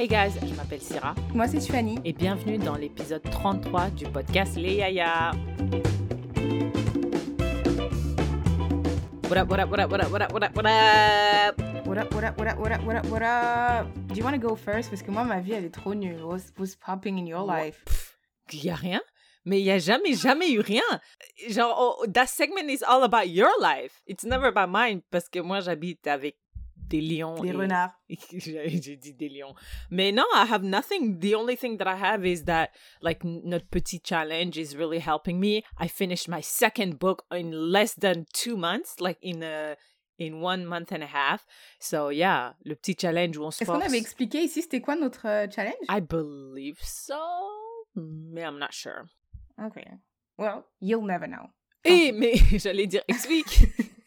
Hey guys, je m'appelle Syrah. Moi, c'est Tiffany. Et bienvenue dans l'épisode 33 du podcast Les Yaya. What up, what up, what up, what up, what up, what up, what up? What up, what up, what up, what up, what up, what up? Do you want to go first? Parce que moi, ma vie, elle est trop nulle. What's, what's popping in your life? Il y a rien. Mais il y a jamais, jamais eu rien. Genre, oh, that segment is all about your life. It's never about mine. Parce que moi, j'habite avec des lions. Des et- renards. J'ai dit des lions. Mais non, I have nothing. The only thing that I have is that, like, notre petit challenge is really helping me. I finished my second book in less than two months, like in a, in one month and a half. So yeah, le petit challenge où on se Est-ce qu'on avait expliqué ici c'était quoi notre euh, challenge? I believe so, mais I'm not sure. Ok. Well, you'll never know. Et mais j'allais dire explique.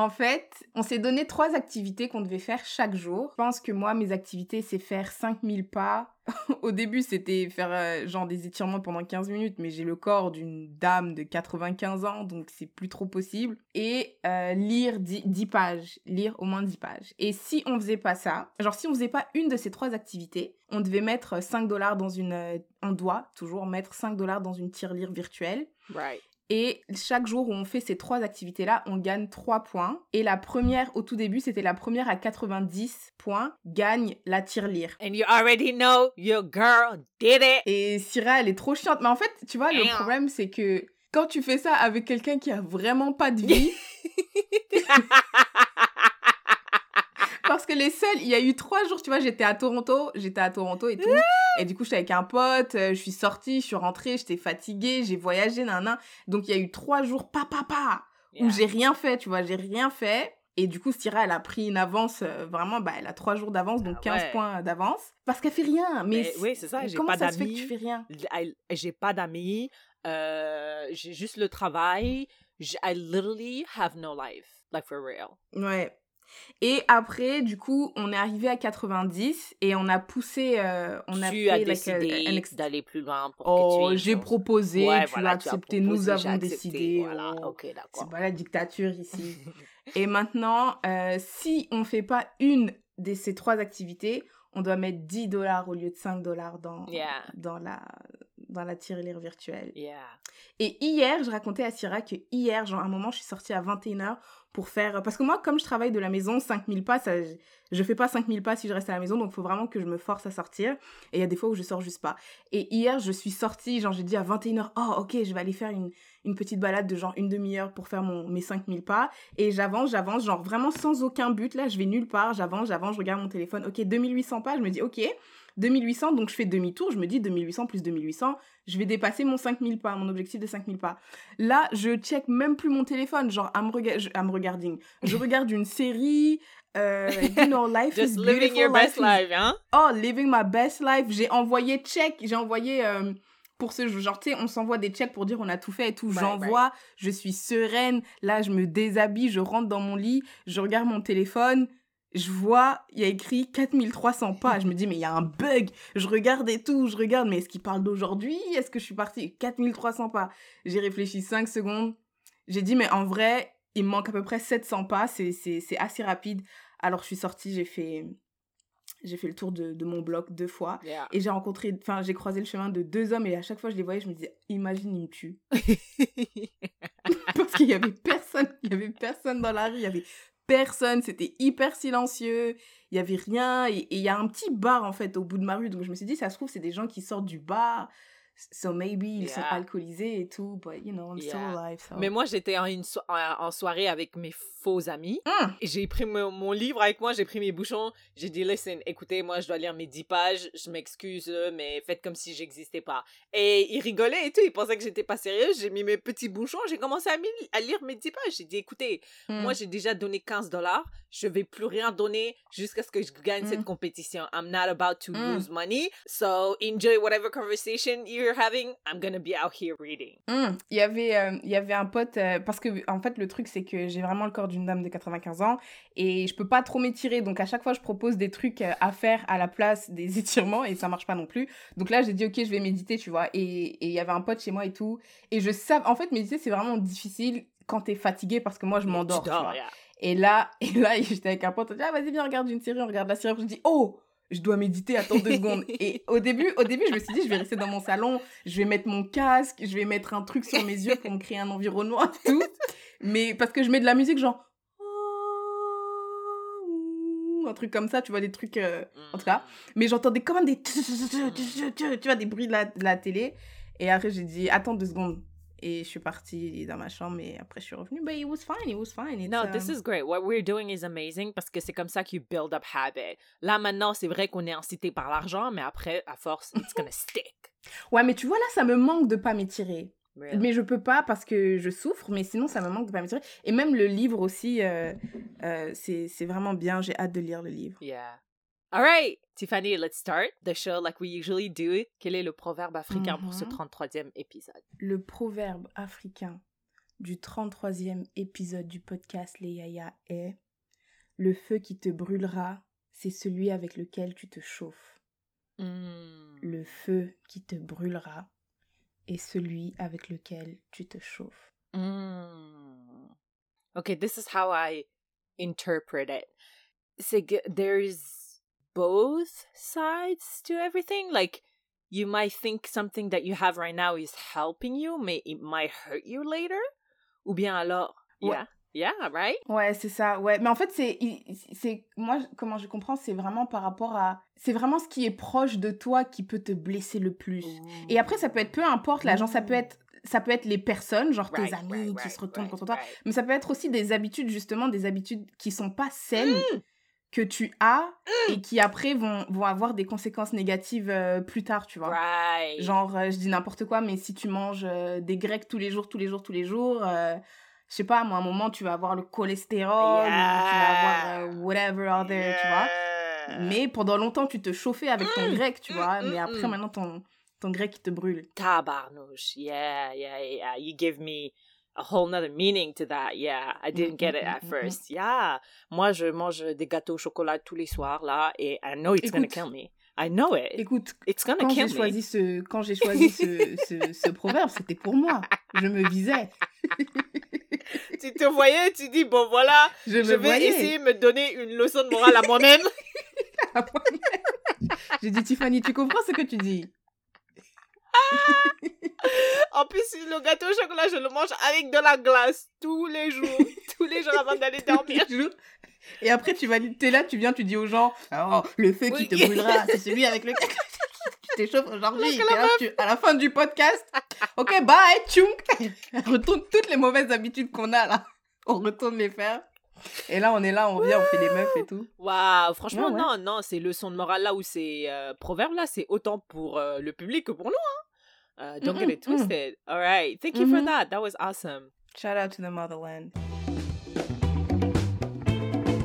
En fait, on s'est donné trois activités qu'on devait faire chaque jour. Je pense que moi, mes activités, c'est faire 5000 pas. Au début, c'était faire euh, genre des étirements pendant 15 minutes, mais j'ai le corps d'une dame de 95 ans, donc c'est plus trop possible. Et euh, lire 10, 10 pages, lire au moins 10 pages. Et si on faisait pas ça, genre si on faisait pas une de ces trois activités, on devait mettre 5 dollars dans une... euh, on doit toujours mettre 5 dollars dans une tirelire virtuelle. right. Et chaque jour où on fait ces trois activités-là, on gagne 3 points. Et la première, au tout début, c'était la première à 90 points, gagne la tirelire. And you already know your girl did it. Et Syrah, elle est trop chiante. Mais en fait, tu vois, le problème, c'est que quand tu fais ça avec quelqu'un qui a vraiment pas de vie, parce que les seuls, il y a eu trois jours, tu vois, j'étais à Toronto, j'étais à Toronto et tout. Et du coup, j'étais avec un pote, euh, je suis sortie, je suis rentrée, j'étais fatiguée, j'ai voyagé, nan, Donc, il y a eu trois jours, pa, pa, pa, où j'ai rien fait, tu vois, j'ai rien fait. Et du coup, Syrah, elle a pris une avance, euh, vraiment, bah, elle a trois jours d'avance, donc Ah 15 ouais. points d'avance. Parce qu'elle fait rien. Mais, Mais oui, c'est ça, j'ai comment pas ça se fait que tu fais rien? J'ai pas d'amis, euh, j'ai juste le travail. I literally have no life, like for real. Ouais. Et après, du coup, on est arrivé à 90 et on a poussé, euh, on a tu fait as like, décidé d'aller plus loin pour Oh, que tu aies j'ai proposé, Ouais, tu voilà, as tu as accepté, nous proposé, avons accepté, décidé. Voilà, oh. ok, C'est d'accord. pas la dictature ici. et maintenant, euh, si on fait pas une de ces trois activités, on doit mettre 10 dollars au lieu de 5 dollars dans, Yeah. dans la dans la tirelire virtuelle. Yeah. Et hier, je racontais à Syrah que hier, genre, à un moment, je suis sortie à 21h pour faire... Parce que moi, comme je travaille de la maison, 5000 pas, ça, je fais pas 5000 pas si je reste à la maison, donc il faut vraiment que je me force à sortir. Et il y a des fois où je sors juste pas. Et hier, je suis sortie, genre, j'ai dit à 21h, oh, ok, je vais aller faire une, une petite balade de genre une demi-heure pour faire mon, mes 5000 pas. Et j'avance, j'avance, genre vraiment sans aucun but. Là, je vais nulle part, j'avance, j'avance, je regarde mon téléphone. Ok, 2800 pas, je me dis, ok, 2800, donc je fais demi-tour, je me dis 2800 plus 2800, je vais dépasser mon 5000 pas, mon objectif de 5000 pas. Là, je check même plus mon téléphone, genre, I'm, rega- je- I'm regarding. Je regarde une série, euh, you know, life Just is living your best is- life, hein? Oh, living my best life. J'ai envoyé check, j'ai envoyé euh, pour ce genre, tu sais, on s'envoie des checks pour dire on a tout fait et tout. Right, J'envoie, je suis sereine. Là, je me déshabille, je rentre dans mon lit, je regarde mon téléphone. Je vois, il y a écrit 4300 pas. Je me dis, mais il y a un bug. Je regarde et tout, je regarde, mais est-ce qu'il parle d'aujourd'hui? Est-ce que je suis partie 4300 pas? J'ai réfléchi 5 secondes. J'ai dit, mais en vrai, il me manque à peu près 700 pas. C'est c'est- c'est assez rapide. Alors, je suis sortie, j'ai fait, j'ai fait le tour de, de mon bloc deux fois. Yeah. Et j'ai rencontré, enfin, j'ai croisé le chemin de deux hommes et à chaque fois je les voyais, je me disais, imagine, ils me tuent. Parce qu'il y avait personne, il y avait personne dans la rue, il y avait personne, c'était hyper silencieux, il y avait rien. Et il y a un petit bar en fait au bout de ma rue, donc je me suis dit, ça se trouve, c'est des gens qui sortent du bar. So maybe ils sont alcoolisés et tout, but you know, I'm still Yeah. alive. so- Mais moi, j'étais en, une so- en, en soirée avec mes faux amis. Hum. J'ai pris mon, mon livre avec moi, j'ai pris mes bouchons. J'ai dit, listen, écoutez, moi, je dois lire mes 10 pages. Je m'excuse, euh, mais faites comme si j'existais pas. Et ils rigolaient et tout. Ils pensaient que j'étais pas sérieuse. J'ai mis mes petits bouchons. J'ai commencé à, lire mes 10 pages. J'ai dit, écoutez, Hum. moi, j'ai déjà donné 15 dollars. Je vais plus rien donner jusqu'à ce que je gagne Mm. cette compétition. I'm not about to lose money. So enjoy whatever conversation you're having. I'm gonna be out here reading. Hum, Il y avait, euh, il y avait un pote, euh, parce que en fait le truc c'est que j'ai vraiment le corps d'une dame de 95 ans et je peux pas trop m'étirer donc à chaque fois je propose des trucs euh, à faire à la place des étirements et ça marche pas non plus. Donc là j'ai dit ok je vais méditer tu vois et et il y avait un pote chez moi et tout et je savais, en fait méditer c'est vraiment difficile quand t'es fatigué parce que moi je m'endors Tu tu dors, vois. yeah. Et là, et là, j'étais avec un pote, on dit, ah, vas-y, viens, regarde une série, on regarde la série. Je dis, oh, je dois méditer, attends deux secondes. Et au début, au début, je me suis dit, je vais rester dans mon salon, je vais mettre mon casque, je vais mettre un truc sur mes yeux pour me créer un environnement et tout. Mais parce que je mets de la musique, genre. Un truc comme ça, tu vois, des trucs. euh, En tout cas. Mais j'entendais quand même des. Tu vois, des bruits de la, de la télé. Et après, j'ai dit, attends deux secondes. Et je suis partie dans ma chambre et après, je suis revenue. But it was fine, it was fine. It's, No, this um, is great. What we're doing is amazing parce que c'est comme ça que you build up habit. Là, maintenant, c'est vrai qu'on est incité par l'argent, mais après, à force, it's gonna stick. Ouais, mais tu vois, là, ça me manque de pas m'étirer. Really? Mais je peux pas parce que je souffre, mais sinon ça me manque de pas m'étirer. Et même le livre aussi, euh, euh, c'est c'est vraiment bien. J'ai hâte de lire le livre. Yeah. All right, Tiffany, let's start the show like we usually do. Quel est le proverbe africain pour ce Mhm. 33e épisode? Le proverbe africain du 33e épisode du podcast Les Yaya est Le feu qui te brûlera, c'est celui avec lequel tu te chauffes. Mm. Le feu qui te brûlera est celui avec lequel tu te chauffes. Mm. Okay, this is how I interpret it. C'est que there's both sides to everything? Like, you might think something that you have right now is helping you, mais it might hurt you later? Ou bien alors, Ouais. yeah, yeah, right? Ouais, c'est ça, ouais. Mais en fait, c'est, c'est, moi, comment je comprends, c'est vraiment par rapport à, c'est vraiment ce qui est proche de toi qui peut te blesser le plus. Et après, ça peut être peu importe là, genre ça peut être, ça peut être les personnes, genre tes Right, amis right, qui right, se retournent contre toi. Mais ça peut être aussi des habitudes, justement, des habitudes qui sont pas saines Mm. Que tu as et qui après vont, vont avoir des conséquences négatives euh, plus tard, tu vois. Right. Genre, euh, je dis n'importe quoi, mais si tu manges euh, des grecs tous les jours, tous les jours, tous les jours, je sais pas, moi, à un moment, tu vas avoir le cholestérol, ou tu vas avoir whatever other, tu vois. Yeah. Mais pendant longtemps, tu te chauffais avec ton Mm, grec, tu mm, vois. Mais après, maintenant, ton, ton grec, il te brûle. Tabarnouche. Yeah, yeah, yeah. You give me a whole nother meaning to that. Yeah, I didn't get it at mm, mm, mm. first. Yeah. Moi, je mange des gâteaux au chocolat tous les soirs, là, et I know it's gonna Écoute. kill me. I know it. Écoute, It's gonna quand j'ai choisi ce, quand j'ai choisi ce, ce, ce proverbe, c'était pour moi. Je me visais. Tu te voyais, tu dis, bon, voilà, Je, vais voyais. essayer de me donner une leçon de morale à moi-même. J'ai dit, Tiffany, tu comprends ce que tu dis? En plus, le gâteau au chocolat, je le mange avec de la glace tous les jours. tous les jours avant d'aller dormir. Et après, tu vas, t'es là, tu viens, tu dis aux gens, oh, le feu qui Oui. te brûlera, c'est celui avec lequel tu t'échauffes aujourd'hui. Tu- à la fin du podcast, ok, bye, tchounk. On retourne toutes les mauvaises habitudes qu'on a là. On retourne les faire. Et là, on est là, on vient, on fait les meufs et tout. Waouh, franchement, Ouais, ouais. non, non, c'est leçon de morale là où c'est euh, proverbe là, c'est autant pour euh, le public que pour nous. Hein. Euh, don't Mm, get it mm, mm. twisted. All right, thank you for Mhm. that. That was awesome. Shout out to the motherland.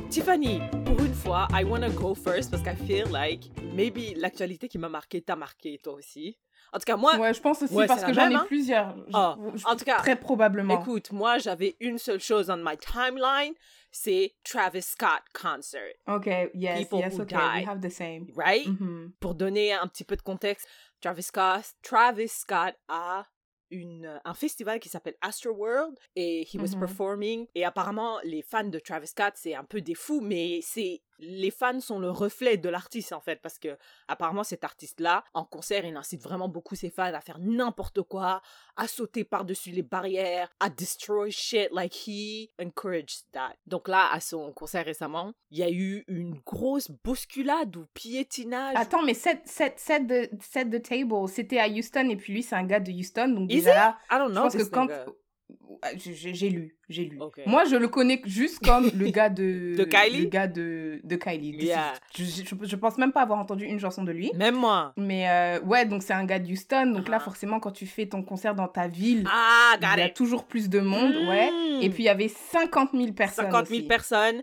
Tiffany, pour une fois, I want to go first parce I feel like maybe l'actualité qui m'a marqué t'a marqué toi aussi. En tout cas, moi, Ouais, je pense aussi Ouais, parce que j'en ai hein. plusieurs. Je- Ah, je- en tout cas, très probablement. écoute, moi j'avais une seule chose on my timeline, c'est Travis Scott concert, Ok, yes, People yes, who ok, die. we have the same. right? Mhm. Pour donner un petit peu de contexte, Travis Scott, Travis Scott a une, un festival qui s'appelle Astroworld et he was Mhm. performing et apparemment les fans de Travis Scott c'est un peu des fous mais c'est les fans sont le reflet de l'artiste en fait parce que apparemment cet artiste là en concert il incite vraiment beaucoup ses fans à faire n'importe quoi à sauter par-dessus les barrières à destroy shit like he encouraged that donc là à son concert récemment il y a eu une grosse bousculade ou piétinage Attends, mais set, set, set, the, set the table, c'était à Houston et puis lui, c'est un gars de Houston. Donc déjà là, I don't je know pense que quand. Ouais, J'ai lu, j'ai lu. Moi, je le connais juste comme le gars de. De Kylie? Le gars de, de Kylie. Yeah. Je, je, je pense même pas avoir entendu une chanson de lui. Même moi. Mais euh, ouais, donc c'est un gars de Houston. Donc là, Ah. forcément, quand tu fais ton concert dans ta ville, Ah, il y a it. toujours plus de monde. Ouais. Mm. Et puis, il y avait 50 000 personnes. 50 000 aussi. personnes.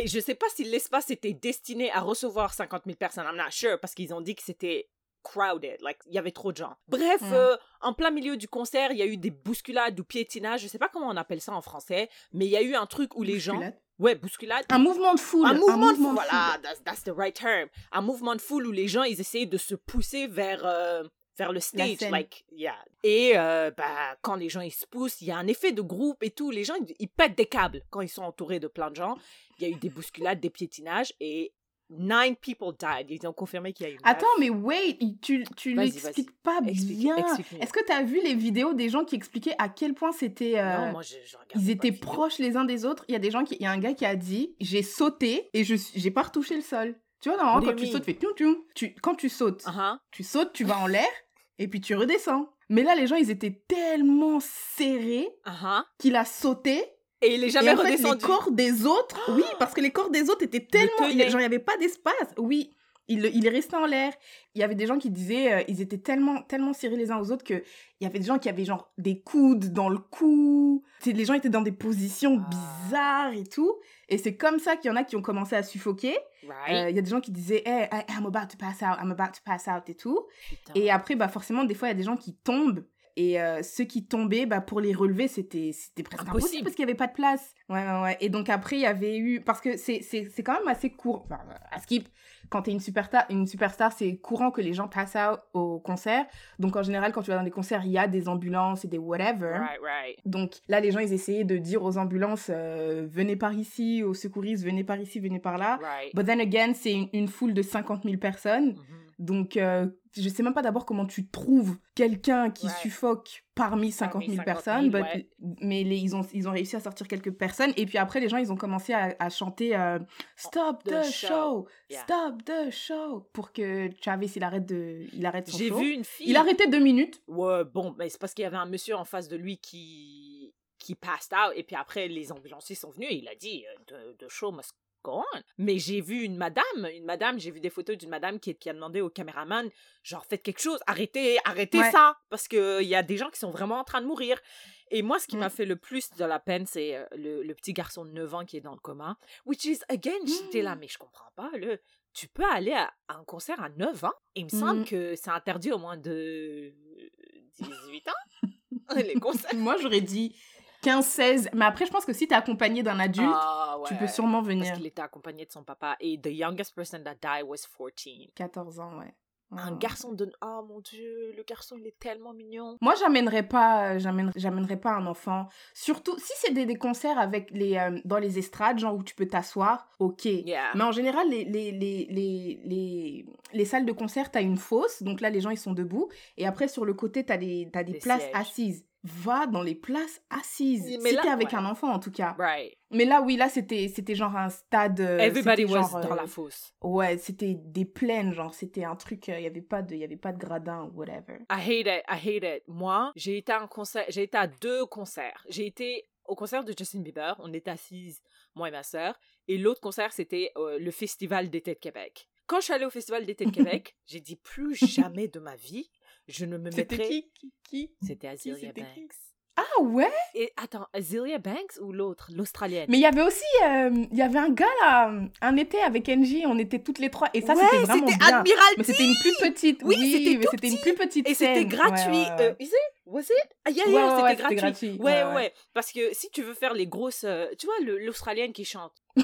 Et je sais pas si l'espace était destiné à recevoir 50 000 personnes. I'm not sure parce qu'ils ont dit que c'était crowded, like il y avait trop de gens. Bref, Mm. euh, en plein milieu du concert, il y a eu des bousculades ou piétinages, je sais pas comment on appelle ça en français, mais il y a eu un truc où les gens, ouais, bousculade, Un mouvement de foule. un mouvement, de foule, voilà, that's, that's the right term. Un mouvement de foule où les gens, ils essayaient de se pousser vers, euh, vers le stage, like, yeah. Et, euh, bah, quand les gens, ils se poussent, il y a un effet de groupe et tout. Les gens, ils, ils pètent des câbles quand ils sont entourés de plein de gens. Il y a eu des bousculades, des piétinages et nine people died. Ils ont confirmé qu'il y a eu. Attends, mais wait, tu, tu l'expliques pas Explique- bien. Est-ce que tu as vu les vidéos des gens qui expliquaient à quel point c'était. euh, Non, moi, je, je regarde ils étaient proches les uns des autres? Il y a des gens qui, il y a un gars qui a dit, j'ai sauté et je j'ai pas retouché le sol. Tu vois, normalement, quand tu sautes, tu fais tchoum, tchoum. tu Quand tu sautes, Uh-huh. tu sautes, tu vas en l'air et puis tu redescends. Mais là, les gens, ils étaient tellement serrés Uh-huh. qu'il a sauté. Et il est Et jamais en fait, les redescendu. corps des autres, oui, parce que les corps des autres étaient tellement, il, genre, il y avait pas d'espace. Oui, il, il est resté en l'air. Il y avait des gens qui disaient, euh, ils étaient tellement, tellement serrés les uns aux autres que il y avait des gens qui avaient genre des coudes dans le cou. Les gens étaient dans des positions Ah. bizarres et tout. Et c'est comme ça qu'il y en a qui ont commencé à suffoquer. Euh, Right. Il y a des gens qui disaient, hey, I'm about to pass out, I'm about to pass out et tout. Putain. Et après, bah forcément, des fois, il y a des gens qui tombent. Et euh, ceux qui tombaient, bah, pour les relever, c'était presque impossible. Impossible. parce qu'il n'y avait pas de place. Ouais, ouais, ouais. Et donc après, il y avait eu... Parce que c'est quand même assez court. Enfin, à Skip, quand tu es une superstar, une superstar c'est courant que les gens passent out au concert. Donc en général, quand tu vas dans des concerts, il y a des ambulances et des whatever. Right, right. Donc là, les gens, ils essayaient de dire aux ambulances, euh, venez par ici, aux secouristes, venez par ici, venez par là. Right. But then again, c'est une, une foule de 50 000 personnes. Mhm. Donc, euh, je sais même pas d'abord comment tu trouves quelqu'un qui Ouais. suffoque parmi 50 000 50 000, personnes. ouais. Mais les- ils, ont, ils ont réussi à sortir quelques personnes. Et puis après, les gens, ils ont commencé à, à chanter euh, Stop The the, show. show! Yeah. Stop the show! Pour que Travis, il arrête, de, il arrête son J'ai vu une fille. Il a arrêté deux minutes. Ouais, bon, mais c'est parce qu'il y avait un monsieur en face de lui qui qui passed out et puis après les ambulanciers sont venus et il a dit euh, the, the show must Mais j'ai vu une madame, une madame, j'ai vu des photos d'une madame qui, qui a demandé au caméraman genre faites quelque chose, arrêtez, arrêtez Ouais. ça parce que il y a des gens qui sont vraiment en train de mourir. Et moi, ce qui Mm. m'a fait le plus de la peine, c'est euh, le, le petit garçon de 9 ans qui est dans le coma. Which is, again, j'étais là, mais je comprends pas. Le, tu peux aller à un concert à 9 ans? Il me semble Mm. que c'est interdit au moins de 18 ans. Les concerts. Moi, j'aurais dit 15, 16. Mais après, je pense que si t'es accompagné d'un adulte, Ah, tu peux sûrement Parce venir. qu'il était accompagné de son papa. Et the youngest person that died was 14. 14 ans, ouais. Un garçon de... Oh mon dieu, le garçon, il est tellement mignon. Moi, j'amènerais pas, euh, j'amènerais, pas un enfant. Surtout si c'est des, des concerts avec les, euh, dans les estrades, genre où tu peux t'asseoir, ok. Yeah. Mais en général, les, les, les, les, les, les salles de concert, t'as une fosse, donc là, les gens, ils sont debout. Et après, sur le côté, t'as des, t'as des, Des places sièges. assises. Va dans les places assises. Mais si t'es avec ouais. un enfant, en tout cas. Right. Mais là, oui, là, c'était, c'était genre un stade... euh, Everybody was genre, dans euh, la fosse. Ouais, c'était des plaines, genre, c'était un truc, il y avait pas de, y avait pas de gradin ou whatever. I hate it, I hate it. Moi, j'ai été à un concert, j'ai été à deux concerts. J'ai été au concert de Justin Bieber, on était assises, moi et ma sœur, et l'autre concert, c'était euh, le Festival d'été de Québec. Quand je suis allée au Festival d'été de Québec, j'ai dit plus jamais de ma vie, je ne me C'était mettrai... qui, qui, qui? C'était Azealia c'était Banks. Ah ouais? Et attends, Azealia Banks ou l'autre, l'Australienne? Mais il y avait aussi, euh, il y avait un gars là, un été avec NJ, on était toutes les trois, et ça Ouais, c'était vraiment c'était bien. Admiralty Mais c'était une plus petite, Oui, oui, c'était mais c'était une plus petite Et c'était gratuit. Ouais, ouais, ouais. Euh, is it? Was it? Ah, yeah, yeah, c'était gratuit. c'était gratuit. Ouais, Ouais, ouais, ouais. Parce que si tu veux faire les grosses. euh, tu vois, le- l'Australienne qui chante.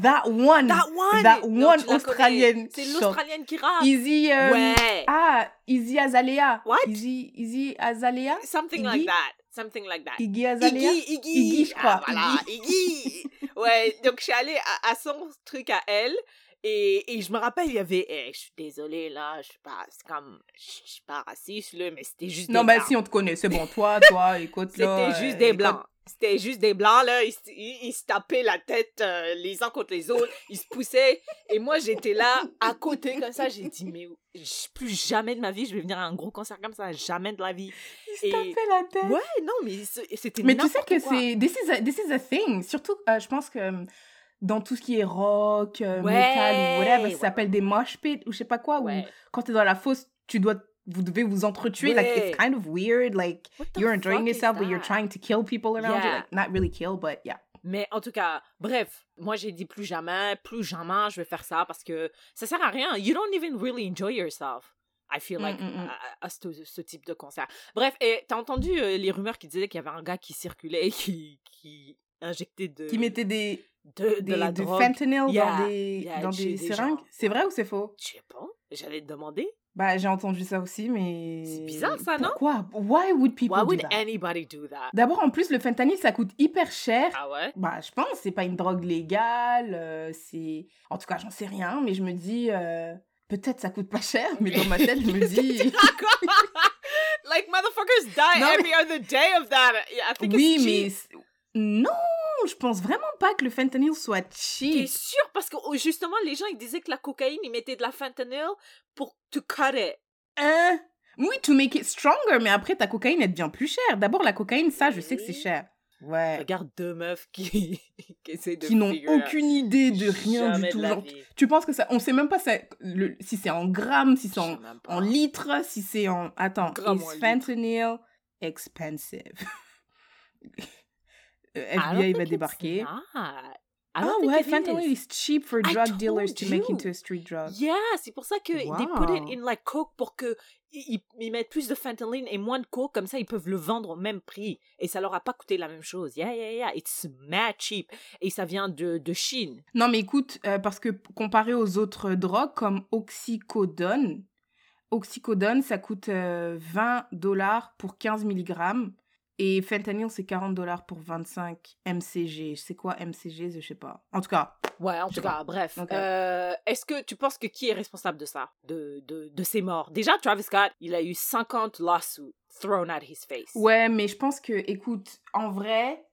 That one, That one! that Non, one la Australienne. C'est l'Australienne qui rappe. Easy, euh, Ouais. ah, Easy Azalea. What? Easy, Easy Azalea? Something Iggy? like that. Something like that. Iggy Azalea? Iggy, Iggy. Iggy, je crois. Ah, voilà, Iggy. ouais, donc je suis allée à, à son truc à elle. Et, et je me rappelle, il y avait. eh, je suis désolée, là, je suis pas. C'est comme. Je suis pas raciste, là, mais c'était juste. Non, des bah blancs. si on te connaît, c'est bon. Toi, toi, écoute là. C'était juste euh, des blancs. C'était juste des blancs, là. Ils, se- ils- ils se tapaient la tête euh, les uns contre les autres. Ils se poussaient. Et moi, j'étais là, à côté, comme ça. J'ai dit, mais plus jamais de ma vie, je vais venir à un gros concert comme ça. Jamais de la vie. Il se tapait la tête. Ouais, non, mais c'était Mais tu sais que c'est this is a, this is a thing. Surtout, euh, je pense que euh, dans tout ce qui est rock, euh, Ouais, metal ou whatever, ouais, ça s'appelle des mosh pits ou je sais pas quoi. Ouais. Ou quand t'es dans la fosse, tu dois, vous devez vous entretuer. Like it's kind of weird. Like you're enjoying yourself, but you're trying to kill people around you. Yeah. Like not really kill, but yeah. Mais en tout cas, bref, moi j'ai dit plus jamais, plus jamais je vais faire ça parce que ça sert à rien. You don't even really enjoy yourself. I feel Mm, like mm, mm. à, à ce, ce type de concert. Bref, et t'as entendu euh, les rumeurs qui disaient qu'il y avait un gars qui circulait qui, qui injectait de, Qui mettait des, de, de des la du drogue. fentanyl Yeah, dans des, yeah, dans des des seringues? C'est vrai ou c'est faux? Je sais pas, j'allais te demander. Bah, j'ai entendu ça aussi, mais. C'est bizarre, ça, non? Pourquoi? Why would people Why do would that? anybody do that? D'abord, en plus, le fentanyl, ça coûte hyper cher. Ah ouais? Bah, je pense, c'est pas une drogue légale, euh, c'est... En tout cas, j'en sais rien, mais je me dis, euh, peut-être ça coûte pas cher, mais dans ma tête, je me dis... like motherfuckers die Non, mais- every other day of that. I think oui, it's mais... Non, je pense vraiment pas que le fentanyl soit T'es cheap. sûr? Parce que oh, justement, les gens ils disaient que la cocaïne, ils mettaient de la fentanyl pour to cut it. Hein? Oui, to make it stronger, mais après, ta cocaïne, elle devient plus chère. D'abord, la cocaïne, ça, je sais que c'est cher. Ouais. Regarde deux meufs qui, qui essaient de Qui n'ont aucune idée de rien du tout. Genre, tu penses que ça... On sait même pas ça- le- si c'est en grammes, si c'est en, en litres, si c'est en... Attends, is fentanyl expensive? Euh, FBI va débarquer. Ah ouais, fentanyl is. is cheap for drug dealers to make into a street drug. Yeah, c'est pour ça que they put it Wow. in like coke pour que ils, ils mettent plus de fentanyl et moins de coke comme ça ils peuvent le vendre au même prix et ça leur a pas coûté la même chose. Yeah, yeah, yeah, it's mad cheap et ça vient de de Chine. Non, mais écoute, euh, parce que comparé aux autres drogues comme oxycodone, oxycodone, ça coûte euh, 20 dollars pour 15 mg. Et fentanyl, c'est 40 dollars pour 25 mcg. C'est quoi mcg Je sais pas. En tout cas, Ouais, en Je tout pas. cas, bref. Ok. Euh, Est-ce que tu penses que qui est responsable de ça, de, de, de ces morts? Déjà, Travis Scott, il a eu 50 lawsuits thrown at his face. ouais, mais je pense que, écoute, en vrai,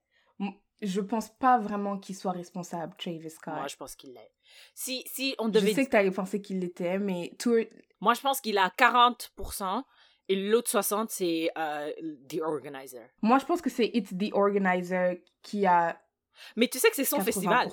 je pense pas vraiment qu'il soit responsable, Travis Scott. Moi, je pense qu'il l'est. Si, si on Je devait... sais que t'allais penser qu'il l'était, mais Tour- Moi, je pense qu'il a 40% et l'autre 60%, c'est euh, the organizer. moi, je pense que c'est It's the Organizer qui a Mais tu sais que c'est son 80%. festival.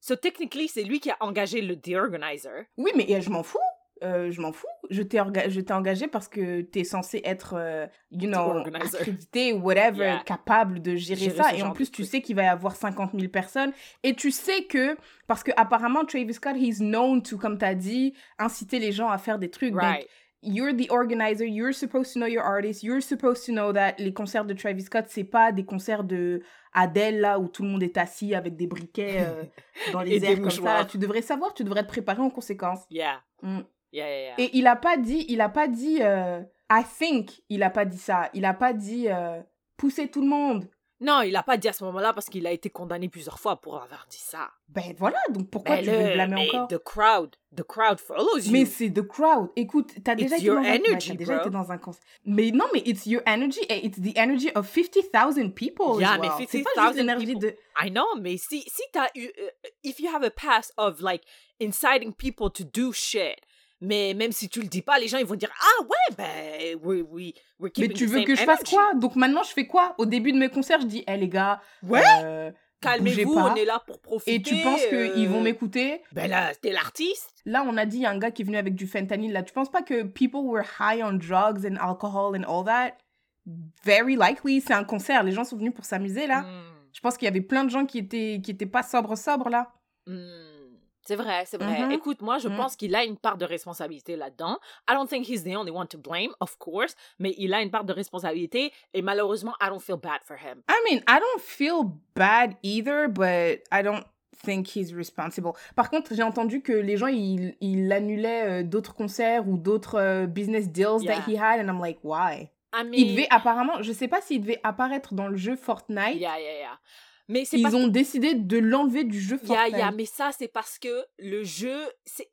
So, technically, c'est lui qui a engagé le the organizer. Oui, mais euh, je m'en fous. Euh, je m'en fous. Je t'ai orga- je t'ai engagé parce que t'es censé être, euh, you know, accrédité, whatever, Yeah. capable de gérer, Gérer ça. Et en plus, tu sais qu'il va y avoir 50 000 personnes. Et tu sais que, parce que apparemment, Travis Scott, he's known to, comme t'as dit, inciter les gens à faire des trucs. Donc, Right. You're the organizer, you're supposed to know your artist, you're supposed to know that les concerts de Travis Scott, c'est pas des concerts de Adele, là, où tout le monde est assis avec des briquets euh, dans les airs comme ça. Tu devrais savoir, tu devrais te préparer en conséquence. Yeah. Mm. Yeah, yeah, yeah. Et il a pas dit, il a pas dit, euh, I think, il a pas dit ça. Il a pas dit, euh, pousser tout le monde. Non, il a pas dit à ce moment-là parce qu'il a été condamné plusieurs fois pour avoir dit ça. Ben voilà, donc pourquoi Mais tu veux le- le blâmer mais encore? The crowd, the crowd follows you. Mais c'est the crowd. Écoute, t'as déjà, It's été dans, un... energy, déjà bro. été dans un concert. Mais non, mais it's your energy and it's the energy of 50,000 people Yeah, as mais well. C'est pas 50,000 juste l'énergie people. de... I know, mais si si t'as eu, euh, if you have a past of like inciting people to do shit, mais même si tu le dis pas, les gens ils vont dire ah ouais ben we we're Mais tu veux que je fasse quoi? Donc maintenant, je fais quoi? Au début de mes concerts, je dis, hé les gars, Ouais. euh, Calmez-vous, on est là pour profiter. Et tu penses qu'ils vont euh, m'écouter? Ben là, t'es l'artiste. Là, on a dit, y a un gars qui est venu avec du fentanyl. Là, tu penses pas que people were high on drugs and alcohol and all that? Very likely, c'est un concert. Les gens sont venus pour s'amuser, là. Mm, Je pense qu'il y avait plein de gens qui étaient, qui étaient pas sobres, sobres, là. mm. C'est vrai, c'est vrai. Mhm. Écoute, moi, je Mhm. pense qu'il a une part de responsabilité là-dedans. I don't think he's the only one to blame, of course, mais il a une part de responsabilité et malheureusement, I don't feel bad for him. I mean, I don't feel bad either, but I don't think he's responsible. Par contre, j'ai entendu que les gens, ils, ils annulaient euh, d'autres concerts ou d'autres euh, business deals Yeah. that he had, and I'm like, why? I mean, Il devait apparemment, je sais pas s'il devait apparaître dans le jeu Fortnite. Yeah, yeah, yeah. Mais Ils parce ont décidé de l'enlever du jeu Yeah, Fortnite. yeah, mais ça, c'est parce que le jeu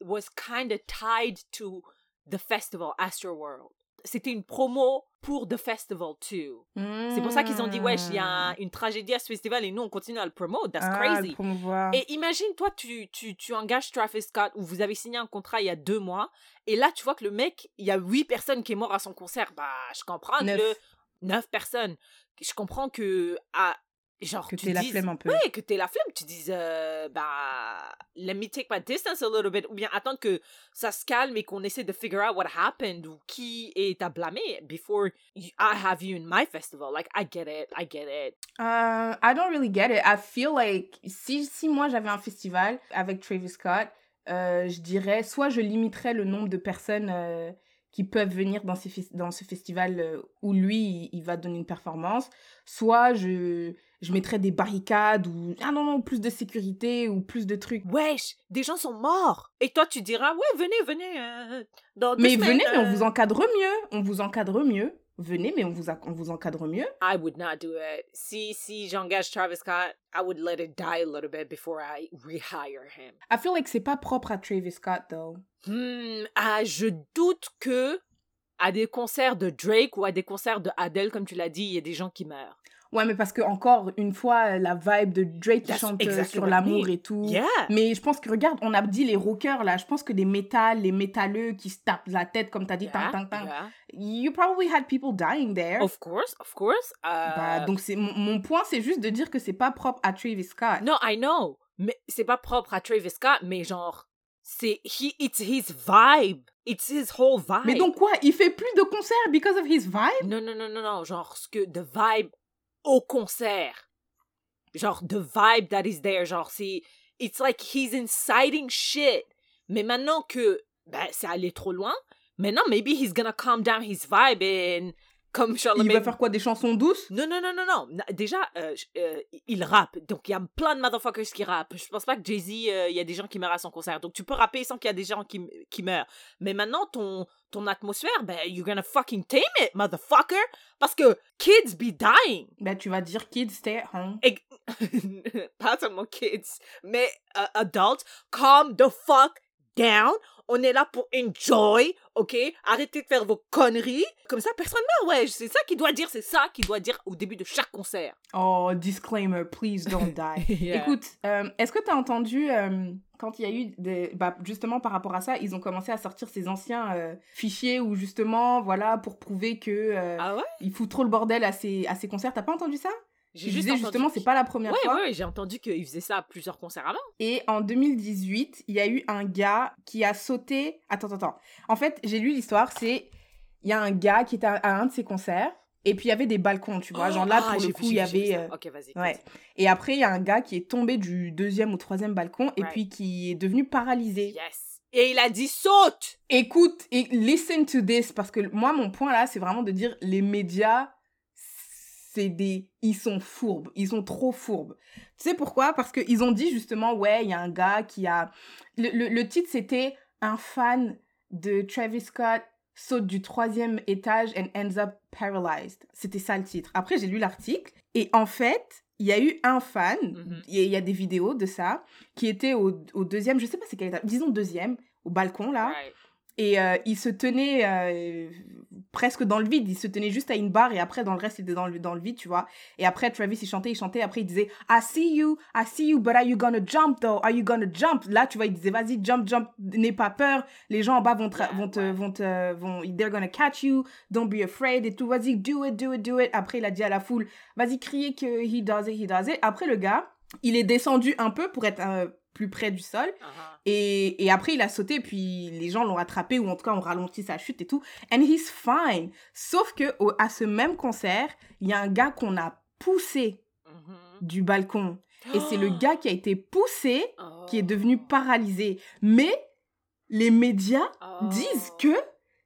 was kind of tied to the festival Astroworld. C'était une promo pour the festival too. C'est pour ça qu'ils ont dit, wesh, il y a une tragédie à ce festival et nous, on continue à le promote. That's Hmm. Ah, crazy. Et imagine, toi, tu, tu, tu engages Travis Scott ou vous avez signé un contrat il y a deux mois et là, tu vois que le mec, il y a huit personnes qui est mort à son concert. Bah, je comprends. Neuf. Le... Neuf personnes. Je comprends que... Ah, genre, Que tu la dises- flemme un peu. Ouais, que t'aies la flemme. Tu dises, euh, bah, let me take my distance a little bit. Ou bien attendre que ça se calme et qu'on essaie de figure out what happened ou qui est à blâmer before you- I have you in my festival. Like, I get it, I get it. Uh, I don't really get it. I feel like si, si moi j'avais un festival avec Travis Scott, euh, je dirais soit je limiterais le nombre de personnes euh, qui peuvent venir dans, ces dans ce festival euh, où lui, il, il va donner une performance. Soit je, je mettrais des barricades ou ah non, non, plus de sécurité ou plus de trucs. Wesh, des gens sont morts. Et toi, tu diras, ouais, venez, venez. euh, dans deux Mais semaines, venez, mais on euh, vous encadre mieux. On vous encadre mieux. Venez, mais on vous, a- on vous encadre mieux. I would not do it. Si, si j'engage Travis Scott, I would let it die a little bit before I rehire him. I feel like c'est pas propre à Travis Scott, though. Hmm, ah, je doute que à des concerts de Drake ou à des concerts de Adele, comme tu l'as dit, il y a des gens qui meurent. Ouais, mais parce que encore une fois, la vibe de Drake qui That's chante euh, exactly sur l'amour et tout. Yeah. Mais je pense que, regarde, on a dit les rockers, là. Je pense que les métal, les métalleux qui se tapent la tête, comme t'as dit, Yeah, tang, tang. yeah. You probably had people dying there. Of course, of course. Euh, Bah, donc, c'est mon, mon point, c'est juste de dire que c'est pas propre à Travis Scott. Non, I know. Mais c'est pas propre à Travis Scott, mais genre, c'est he, it's his vibe. It's his whole vibe. Mais donc, quoi? Il fait plus de concerts because of his vibe? Non, non, non, non, non. Genre, ce que, the vibe au concert. Genre, the vibe that is there. Genre, c'est, it's like he's inciting shit. Mais maintenant que, ben, c'est allé trop loin, maintenant, maybe he's gonna calm down his vibe and, comme Il Charlemagne. va faire quoi Des chansons douces? Non, non, non, non, non. Déjà, euh, euh, il rappe. Donc, il y a plein de motherfuckers qui rappent. Je pense pas que Jay-Z, euh, il y a des gens qui meurent à son concert. Donc, tu peux rapper sans qu'il y a des gens qui, qui meurent. Mais maintenant, ton, ton atmosphère, ben, you're gonna fucking tame it, motherfucker. Parce que kids be dying. Bah, tu vas dire kids, stay at home. Et- pas seulement kids, mais euh, adults, calm the fuck down. On est là pour enjoy, ok? Arrêtez de faire vos conneries. Comme ça, personne meurt, ouais. C'est ça qu'il doit dire, c'est ça qu'il doit dire au début de chaque concert. Oh, disclaimer, please don't die. Yeah. Écoute, euh, est-ce que tu as entendu euh, quand il y a eu des, bah, justement par rapport à ça, ils ont commencé à sortir ces anciens euh, fichiers où justement, voilà, pour prouver que Ah ouais? ils foutent trop le bordel à ces, à ces concerts. T'as pas entendu ça? J'ai juste disais justement, c'est pas la première Ouais, fois. ouais, j'ai entendu qu'il faisait ça à plusieurs concerts avant. Et en 2018, il y a eu un gars qui a sauté. Attends, attends, attends. En fait, j'ai lu l'histoire. C'est il y a un gars qui était à, un de ses concerts. Et puis il y avait des balcons, tu vois. Genre là, Ah, pour le coup, il y avait. euh, Ok, vas-y. ouais. Et après, il y a un gars qui est tombé du deuxième ou troisième balcon et Right. puis qui est devenu paralysé. Yes. Et il a dit saute! Écoute et listen to this parce que moi, mon point là, c'est vraiment de dire les médias, c'est des. Ils sont fourbes. Ils sont trop fourbes. Tu sais pourquoi? Parce qu'ils ont dit justement, ouais, il y a un gars qui a. Le, le- le titre, c'était Un fan de Travis Scott saute du troisième étage and ends up paralyzed. C'était ça le titre. Après, j'ai lu l'article et en fait, il y a eu un fan, Mhm. il y, a- il y a des vidéos de ça, qui était au, au deuxième, je sais pas c'est quel étage, disons deuxième, au balcon là. Right. Et euh, il se tenait euh, presque dans le vide. Il se tenait juste à une barre et après, dans le reste, il était dans le, dans le vide, tu vois. Et après, Travis, il chantait, il chantait. Après, il disait I see you, I see you, but are you gonna jump though? Are you gonna jump? Là, tu vois, il disait Vas-y, jump, jump, n'aie pas peur. Les gens en bas vont te. Yeah, vont te, ouais. vont te vont, they're gonna catch you. Don't be afraid et tout. Vas-y, do it, do it, do it. Après, il a dit à la foule Vas-y, criez que he does it, he does it. Après, le gars, il est descendu un peu pour être euh, plus près du sol. Uh-huh. Et, et après, il a sauté, puis les gens l'ont attrapé, ou en tout cas, ont ralenti sa chute et tout. And he's fine. Sauf que au- à ce même concert, il y a un gars qu'on a poussé Mhm. du balcon. Et c'est le gars qui a été poussé Oh. qui est devenu paralysé. Mais les médias Oh. disent que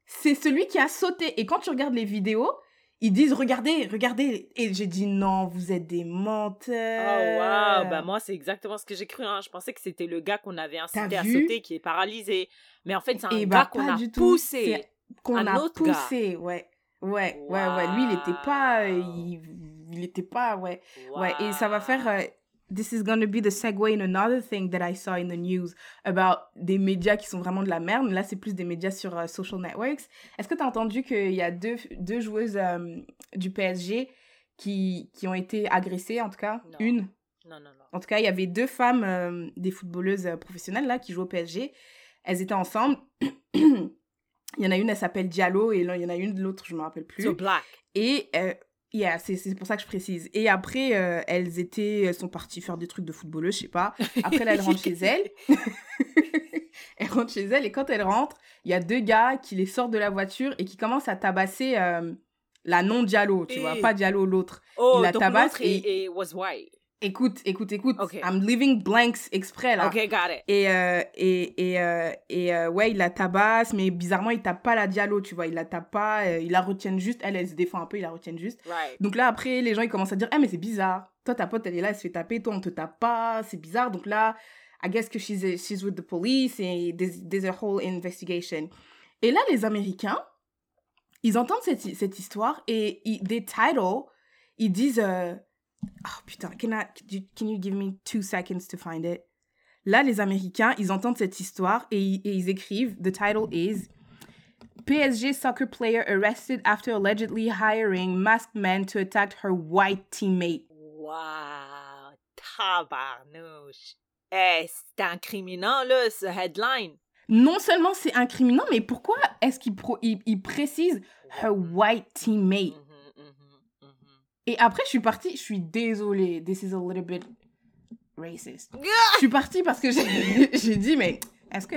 c'est celui qui a sauté. Et quand tu regardes les vidéos, ils disent regardez, regardez. Et j'ai dit non, vous êtes des Oh menteurs. wow, bah moi c'est exactement ce que j'ai cru. Hein. Je pensais que c'était le gars qu'on avait incité à sauter qui est paralysé. Mais en fait c'est un Eh gars bah, qu'on pas a du tout. poussé. Qu'on a autre gars. poussé, ouais. Ouais, ouais, ouais. Lui, il était pas. euh. Il, il était pas, ouais. Ouais, et ça va faire. This is gonna be the segue in another thing that I saw in the news about des médias qui sont vraiment de la merde. Là, c'est plus des médias sur euh, social networks. Est-ce que tu as entendu qu'il y a deux, deux joueuses euh, du PSG qui, qui ont été agressées, en tout cas? Non. Une? Non, non, non. En tout cas, il y avait deux femmes, euh, des footballeuses professionnelles, là, qui jouent au PSG. Elles étaient ensemble. il y en a une, elle s'appelle Diallo, et là, il y en a une, l'autre, je me rappelle plus. So black. Et, euh, yeah, c'est c'est pour ça que je précise. Et après, euh, elles étaient, elles sont parties faire des trucs de footballeuses, je sais pas. Après, là, elles rentrent chez elles. elles rentrent chez elles, et quand elles rentrent, il y a deux gars qui les sortent de la voiture et qui commencent à tabasser euh, la non-Diallo, tu vois, pas Diallo, l'autre. Oh, Il la donc tabasse est- est- was white. Écoute, écoute, écoute. Ok. I'm leaving blanks exprès là. Ok, got it. Et, euh, et, et, euh, et euh, ouais, il la tabasse, mais bizarrement, il tape pas la Diallo, tu vois. Il la tape pas, il la retiennent juste. Elle, elle se défend un peu, il la retiennent juste. Right. Donc là, après, les gens, ils commencent à dire, ah, mais c'est bizarre. Toi, ta pote, elle est là, elle se fait taper. Toi, on te tape pas. C'est bizarre. Donc là, I guess que she's, she's with the police et there's, there's a whole investigation. Et là, les Américains, ils entendent cette, cette histoire et ils, des titles, ils disent, oh putain, can, I, can you- give me two seconds to find it? Là, les Américains, ils entendent cette histoire et, ils- et ils écrivent, the title is PSG soccer player arrested after allegedly hiring masked men to attack her white teammate. Wow. Tabarnouche. Eh, c'est incriminant, là, ce headline. Non seulement c'est incriminant, mais pourquoi est-ce qu'il il- il précise her white teammate? Et après, je suis partie, je suis désolée, this is a little bit racist. Je suis partie parce que j'ai dit, mais est-ce que.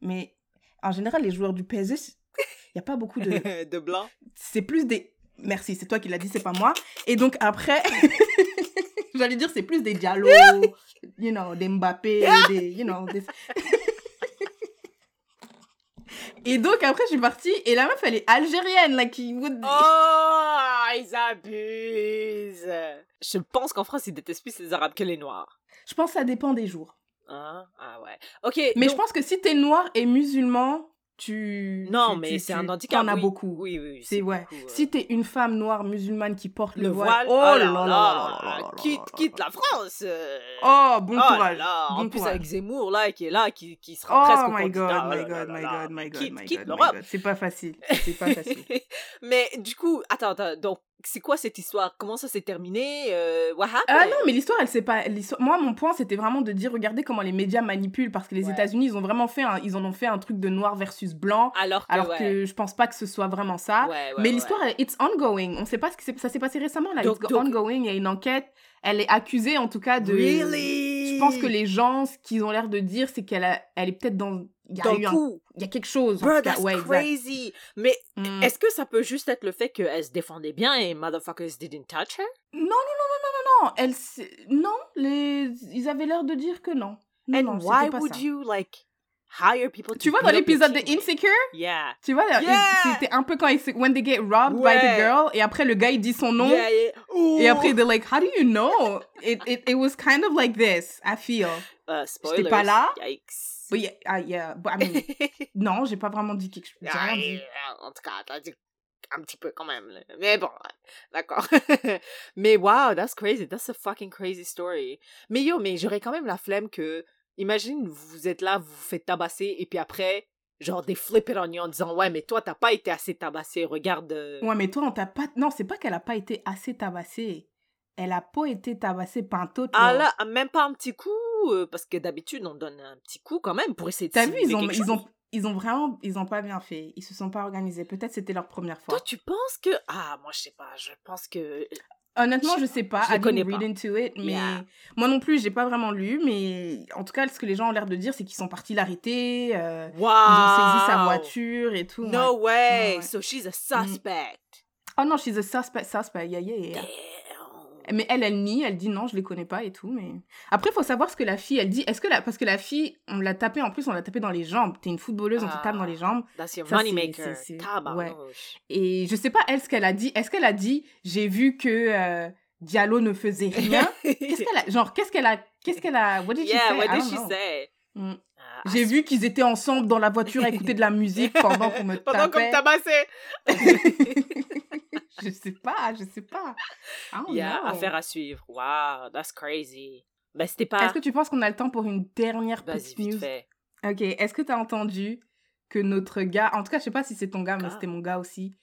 Mais en général, les joueurs du PSG, il n'y a pas beaucoup de. de blanc. C'est plus des. Merci, c'est toi qui l'as dit, c'est pas moi. Et donc après, j'allais dire, c'est plus des Diallo, you know, des Mbappé, des. You know, des... Et donc après, je suis partie et la meuf, elle est algérienne, là, qui. Oh, ils abusent. Je pense qu'en France, ils détestent plus les Arabes que les Noirs. Je pense que ça dépend des jours. Hein? Ah ouais. Ok. Mais donc- je pense que si t'es noir et musulman, tu. Non, tu- mais c'est un handicap. T'en as oui. beaucoup. Oui, oui. oui, C'est ouais. beaucoup, euh, Si t'es une femme noire musulmane qui porte le, le voile, voile, oh là là là là là quitte, quitte la France. euh. Oh, bon Oh courage. là, en bon plus avec Zemmour là qui est là, qui, qui sera presque Oh au my god, candidat. Oh my god, my god, my god, quitte, my quitte god, my l'Europe. C'est pas facile. C'est pas facile. mais du coup, attends, attends, donc c'est quoi cette histoire? Comment ça s'est terminé? Euh, What Ah non, mais l'histoire, elle sait pas. l'histoire- Moi, mon point, c'était vraiment de dire, regardez comment les médias manipulent, parce que les Ouais. États-Unis, ils ont vraiment fait, un, ils en ont fait un truc de noir versus blanc, Alors que, alors ouais. que je pense pas que ce soit vraiment ça. Ouais, mais l'histoire, it's ongoing. On sait pas ce qui s'est- ça s'est passé récemment là. Donc- it's donc- ongoing. Il y a une enquête. Elle est accusée en tout cas de. Really? Je pense que les gens, ce qu'ils ont l'air de dire, c'est qu'elle a- elle est peut-être dans. Il y a eu un- coup. il y a quelque chose. Bro, that's Ouais, exact. crazy. Mais Mm. est-ce que ça peut juste être le fait qu'elle se défendait bien et motherfuckers didn't touch her? Non, non, non, non, non, non, non. Elle, non, les, ils avaient l'air de dire que non. Non, And non, why pas would ça. you like hire people to Tu vois dans l'épisode de? Insecure, Yeah. tu vois, Yeah! c'était un peu quand ils when they get robbed by Ouais. the girl et après le gars il dit son nom Yeah, yeah. et après they're like how do you know? It, it, it was kind of like this, I feel. Uh, J'étais pas spoilers. là. Yikes. But yeah, ah, yeah, but I mean, non, j'ai pas vraiment dit quelque chose. Ah, en tout cas, t'as dit un petit peu quand même. là. Mais bon, d'accord. mais wow, that's crazy. That's a fucking crazy story. Mais yo, mais j'aurais quand même la flemme que, imagine, vous êtes là, vous vous faites tabasser, et puis après, genre des flip it on you en disant, ouais, mais toi, t'as pas été assez tabassé, regarde. euh, Ouais, mais toi, on t'a pas. Non, c'est pas qu'elle a pas été assez tabassée. Elle a pas été tabassée pantoute. Ah là. là, même pas un petit coup, euh, parce que d'habitude, on donne un petit coup quand même pour essayer de T'as vu, ils ont, ils ont, ils ont vraiment, ils ont pas bien fait. Ils se sont pas organisés. Peut-être c'était leur première fois. Toi, tu penses que. Ah, moi, je sais pas, je pense que. Honnêtement, je- je sais pas. je I connais didn't read into it, mais Yeah. moi non plus, j'ai pas vraiment lu. Mais en tout cas, ce que les gens ont l'air de dire, c'est qu'ils sont partis l'arrêter. euh, Wow! Ils ont saisi sa voiture et tout. No ouais. way! Ouais. So she's a suspect. Oh non, she's a suspect, suspect. Yeah, yeah, yeah. Damn. Mais elle, elle nie, elle dit non, je les connais pas et tout. Mais après, il faut savoir ce que la fille, elle dit. Est-ce que la, parce que la fille, on l'a tapée en plus, on l'a tapée dans les jambes. T'es une footballeuse, on te tape dans les jambes. That's your c'est- c'est- Tabarnouche. Et je sais pas elle ce qu'elle a dit. Est-ce qu'elle a dit j'ai vu que euh, Diallo ne faisait rien? Qu'est-ce qu'elle a genre qu'est-ce qu'elle a qu'est-ce qu'elle a What did she yeah, say? what did she say? Mm. Ah, J'ai vu qu'ils étaient ensemble dans la voiture à écouter de la musique pendant qu'on me Pendant qu'on tapait. me tabassait. je sais pas, je sais pas. Don't Yeah, know. affaire à suivre. Wow, that's crazy. Ben, c'était pas. Est-ce que tu penses qu'on a le temps pour une dernière petite news? fait. Ok, est-ce que tu as entendu que notre gars, en tout cas, je sais pas si c'est ton gars, mais c'était mon gars aussi,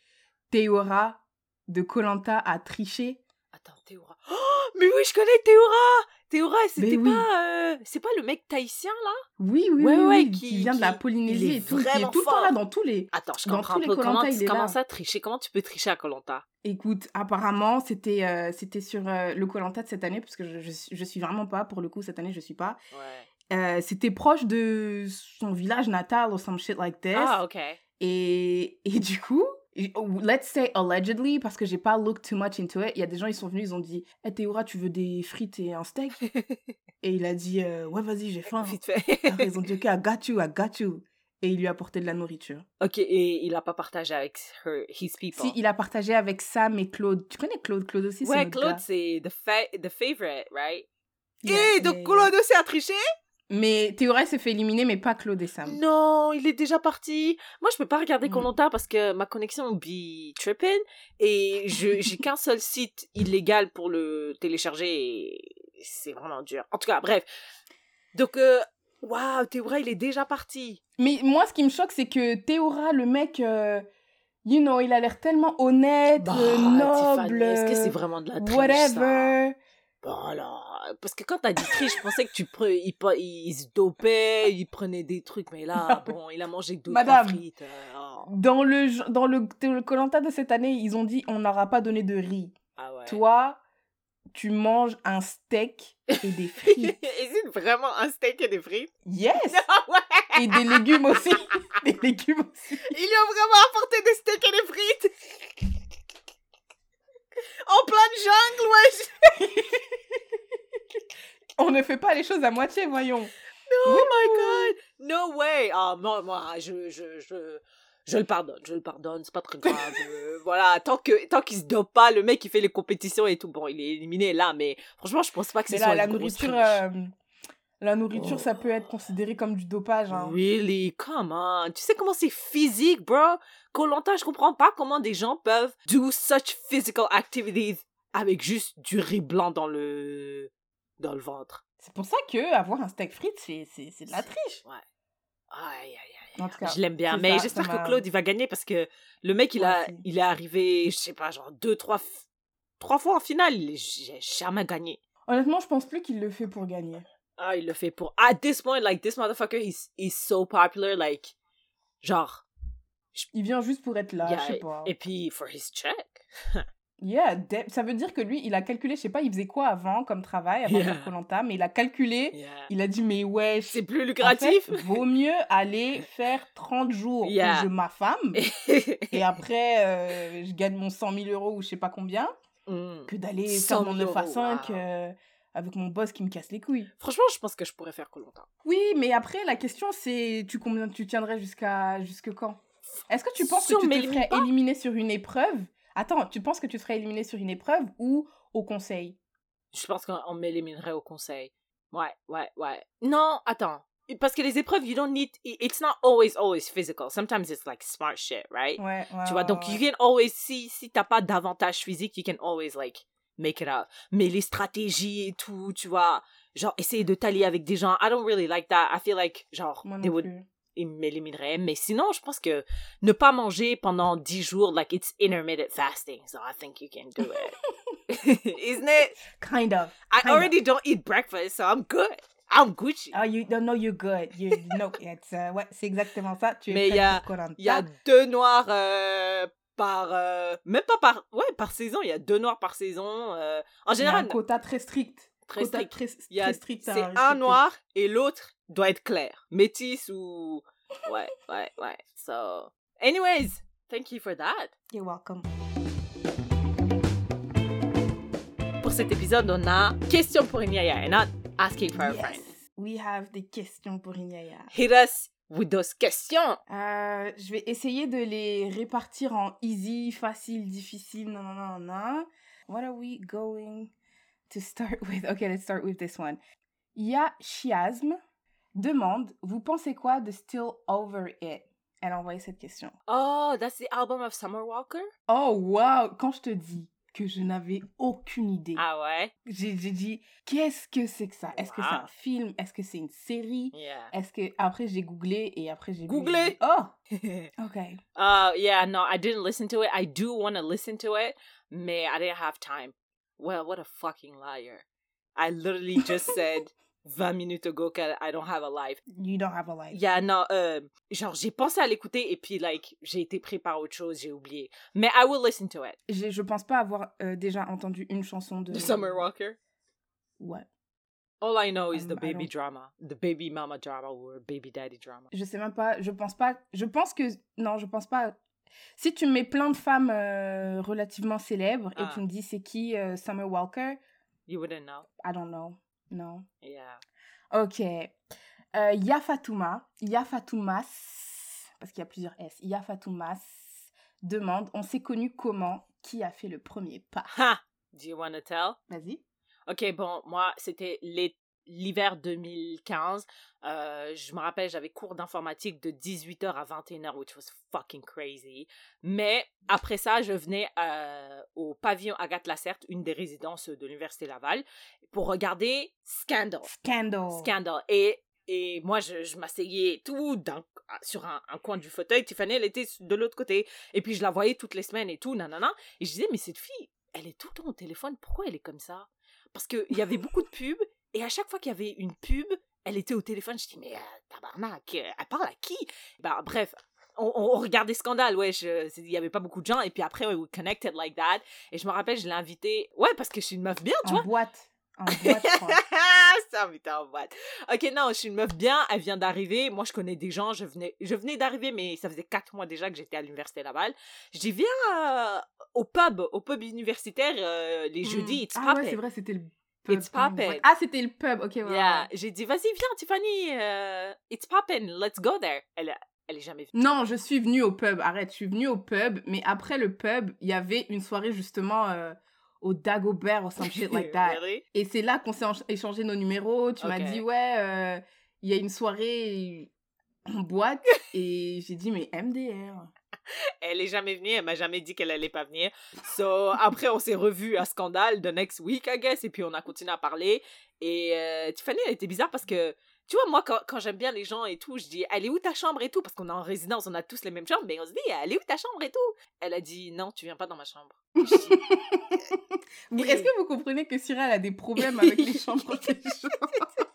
Théora de Colanta a triché? Attends, Théora. Oh, mais oui, je connais Théora! Théora, c'était oui. pas. euh, C'est pas le mec tahitien, là? Oui, oui, Ouais, oui, ouais, oui, qui- qui, vient de la Polynésie il est et tout, qui est vraiment tout le temps fort. là dans tous les... Attends, je Dans comprends tous un peu. Comment, Koh-Lanta, il est comment là. ça tricher? Comment tu peux tricher à Colanta? Écoute, apparemment, c'était euh, c'était sur euh, le Colanta de cette année, parce que je, je, suis- je suis vraiment pas, pour le coup, cette année, je suis pas. Ouais. Euh, c'était proche de son village natal ou some shit like this. Ah, ok. Et, et du coup, let's say allegedly, parce que j'ai pas looked too much into it, il y a des gens, ils sont venus, ils ont dit Hey Théora, tu veux des frites et un steak? Et il a dit euh, Ouais, vas-y, j'ai faim. Vite fait. Après, ils ont dit Ok, I got you, I got you. Et il lui a apporté de la nourriture. ok, et il a pas partagé avec her, his people. Si, il a partagé avec Sam et Claude. Tu connais Claude? Claude aussi, c'est ouais, Claude, c'est the, fa the favorite, right? Yeah, et donc yeah. Claude aussi a triché? Mais Théora s'est fait éliminer, mais pas Claude et Sam. Non, il est déjà parti. Moi, je peux pas regarder Mm. Koh-Lanta parce que ma connexion be tripping et j'ai qu'un seul site illégal pour le télécharger et c'est vraiment dur. En tout cas, bref. Donc, euh, waouh, Théora, il est déjà parti. Mais moi, ce qui me choque, c'est que Théora, le mec, euh, you know, il a l'air tellement honnête, Bah, euh, noble, Est-ce que c'est vraiment de la triche, ça? Whatever. Voilà. Parce que quand t'as dit triche, je pensais que tu pre... il, il se dopait, il prenait des trucs, mais là, bon, il a mangé deux, trois Madame. frites. euh, oh. Dans le dans le Colanta de cette année, ils ont dit on n'aura pas donné de riz. Ah ouais. Toi, tu manges un steak et des frites. Est-ce vraiment un steak et des frites? yes. Ah ouais! Et des légumes aussi. Des légumes aussi. Ils lui ont vraiment apporté des steaks et des frites! En pleine jungle, wesh! On ne fait pas les choses à moitié, voyons. Oh my god! No way! Ah, moi, moi je, je, je, je le pardonne, je le pardonne, c'est pas très grave. euh, voilà, tant que tant qu'il se dope pas, le mec qui fait les compétitions et tout, bon, il est éliminé là, mais franchement, je pense pas que c'est là, soit la nourriture, euh, la nourriture, ça peut être considéré comme du dopage. Hein. Really? Come on. Tu sais comment c'est physique, bro? Koh-Lanta, je comprends pas comment des gens peuvent do such physical activities avec juste du riz blanc dans le dans le ventre. C'est pour ça que avoir un steak frites, c'est de la triche. Ouais. Aïe, aïe, aïe. En tout cas, Je l'aime bien, mais j'espère que Claude il va gagner parce que le mec il a il est arrivé, je sais pas, genre deux trois trois fois en finale, il j'ai jamais gagné. Honnêtement, je pense plus qu'il le fait pour gagner. Ah, il le fait pour at this point like this motherfucker he's he's so popular like genre Il vient juste pour être là, yeah, je sais pas. et puis for his check. Yeah, ça veut dire que lui, il a calculé, je sais pas, il faisait quoi avant comme travail, avant Yeah. Koh-Lanta, mais il a calculé, Yeah. il a dit, mais wesh, C'est plus en lucratif. fait, vaut mieux aller faire 30 jours où je m'affame, et après, euh, je gagne mon 100 000 euros ou je sais pas combien, Mm. que d'aller 100 faire 000 mon 9 à euros, 5 wow. euh, avec mon boss qui me casse les couilles. Franchement, je pense que je pourrais faire Koh-Lanta. Oui, mais après, la question, c'est tu, combien, tu tiendrais jusqu'à jusque quand? Est-ce que tu penses que tu te ferais pas éliminer sur une épreuve? Attends, tu penses que tu te ferais éliminer sur une épreuve ou au conseil? Je pense qu'on m'éliminerait au conseil. Ouais, ouais, ouais. Non, attends. Parce que les épreuves, you don't need. It's not always, always physical. Sometimes it's like smart shit, right? Ouais, ouais. Tu vois, ouais, donc ouais. you can always, si, si t'as pas d'avantage physique, you can always like make it up. Mais les stratégies et tout, tu vois, genre essayer de t'allier avec des gens, I don't really like that. I feel like, genre, they would, ils m'élimineraient. Mais sinon, je pense que ne pas manger pendant 10 jours, like it's intermittent fasting. So I think you can do it. Isn't it? Kind of. I already don't eat breakfast, so I'm good. I'm Gucci. Oh, you don't know you're good. You know, it's, uh, ouais, c'est exactement ça. Tu es Mais il y a- y a deux noirs euh, par... euh, même pas par... Ouais, par saison. Il y a deux noirs par saison. euh, en Il y a un général, quota très strict. très strict. Très, Il y a- très strict à C'est un respecter. noir et l'autre doit être clair. Métis ou... Ouais, ouais, ouais. So... Anyways, thank you for that. You're welcome. Pour cet épisode, on a question pour Inyaya and not asking for a Yes. friend. We have des questions pour Inyaya. Hit us with those questions. Euh, je vais essayer de les répartir en easy, facile, difficile, non, non, non, non. What are we going to start with? Okay, let's start with this one. Ya Chiasme demande, vous pensez quoi de Still Over It? Elle a envoyé cette question. Oh, that's the album of Summer Walker? Oh, wow! Quand je te dis que je n'avais aucune idée, Ah ouais? j'ai dit, qu'est-ce que c'est que ça? Est-ce que c'est un film? Est-ce que c'est une série? Yeah. Est-ce que... Après, j'ai googlé et après, j'ai... Googlé? j'ai dit, Oh! Ok. Uh, yeah, no, I didn't listen to it. I do want to listen to it, mais I didn't have time. Well, what a fucking liar. I literally just said 20 minutes ago que I don't have a life. You don't have a life. Yeah, no, euh, genre, j'ai pensé à l'écouter et puis, like, j'ai été pris par autre chose, j'ai oublié. Mais I will listen to it. J'ai- Je pense pas avoir euh, déjà entendu une chanson de... The Summer Walker? Ouais. All I know is Um, the baby drama. The baby mama drama or baby daddy drama. Je sais même pas, je pense pas... Je pense que... Non, je pense pas Si tu me mets plein de femmes euh, relativement célèbres et Ah. tu me dis c'est qui euh, Summer Walker, You wouldn't know. I don't know. Non. Yeah. Ok. Euh, Yafatouma, Yafatoumas, parce qu'il y a plusieurs S, Yafatoumas demande on s'est connu comment? Qui a fait le premier pas? Ha! Do you want to tell? Vas-y. Ok, bon, moi, c'était l'é- l'hiver 2015. Euh, je me rappelle, j'avais cours d'informatique de 18h à 21h, which was fucking crazy. Mais après ça, je venais euh, au pavillon Agathe Lacerte, une des résidences de l'Université Laval, pour regarder Scandal. Scandal. Scandal. Et, et moi, je, je m'asseyais tout dans- sur un, un coin du fauteuil. Tiffany, elle était de l'autre côté. Et puis, je la voyais toutes les semaines et tout, nanana. Et je disais, mais cette fille, elle est tout le temps au téléphone. Pourquoi elle est comme ça? Parce qu'il y avait beaucoup de pubs. Et à chaque fois qu'il y avait une pub, elle était au téléphone. Je dis, mais euh, tabarnak, euh, elle parle à qui? Bah, Bref. On, on- on regardait Scandale, ouais, c'est- il y avait pas beaucoup de gens, et puis après, we connected like that, et je me rappelle, je l'ai invitée, ouais, parce que je suis une meuf bien, tu vois, En boîte. En boîte, ça, putain, en boîte. Ok, non, je suis une meuf bien, elle vient d'arriver. Moi, je connais des gens, je venais, je venais d'arriver, mais ça faisait quatre mois déjà que j'étais à l'Université Laval. Je dis, viens euh, au pub, au pub universitaire, euh, les jeudis, it's Ah ouais, c'est vrai, c'était le. It's poppin'. Ah, c'était le pub, ok, ouais, Yeah. J'ai dit, vas-y, viens, Tiffany, euh, it's poppin', let's go there. Elle, elle est jamais venue. Non, je suis venue au pub, arrête, je suis venue au pub, mais après le pub, il y avait une soirée justement euh, au Dagobert or some shit like that. Really? Et c'est là qu'on s'est échangé nos numéros. Tu m'as dit, ouais, euh, il y a une soirée en boîte. et j'ai dit, mais MDR. Elle est jamais venue, elle m'a jamais dit qu'elle allait pas venir. So, après, on s'est revus à Scandale the next week, I guess, et puis on a continué à parler. Et euh, Tiffany, elle était bizarre parce que, tu vois, moi, quand, quand j'aime bien les gens et tout, je dis, elle est où ta chambre et tout? Parce qu'on est en résidence, on a tous les mêmes chambres, mais on se dit, elle est où ta chambre et tout? Elle a dit, non, tu viens pas dans ma chambre. Est-ce que vous comprenez que Cyril a des problèmes avec les chambres des gens?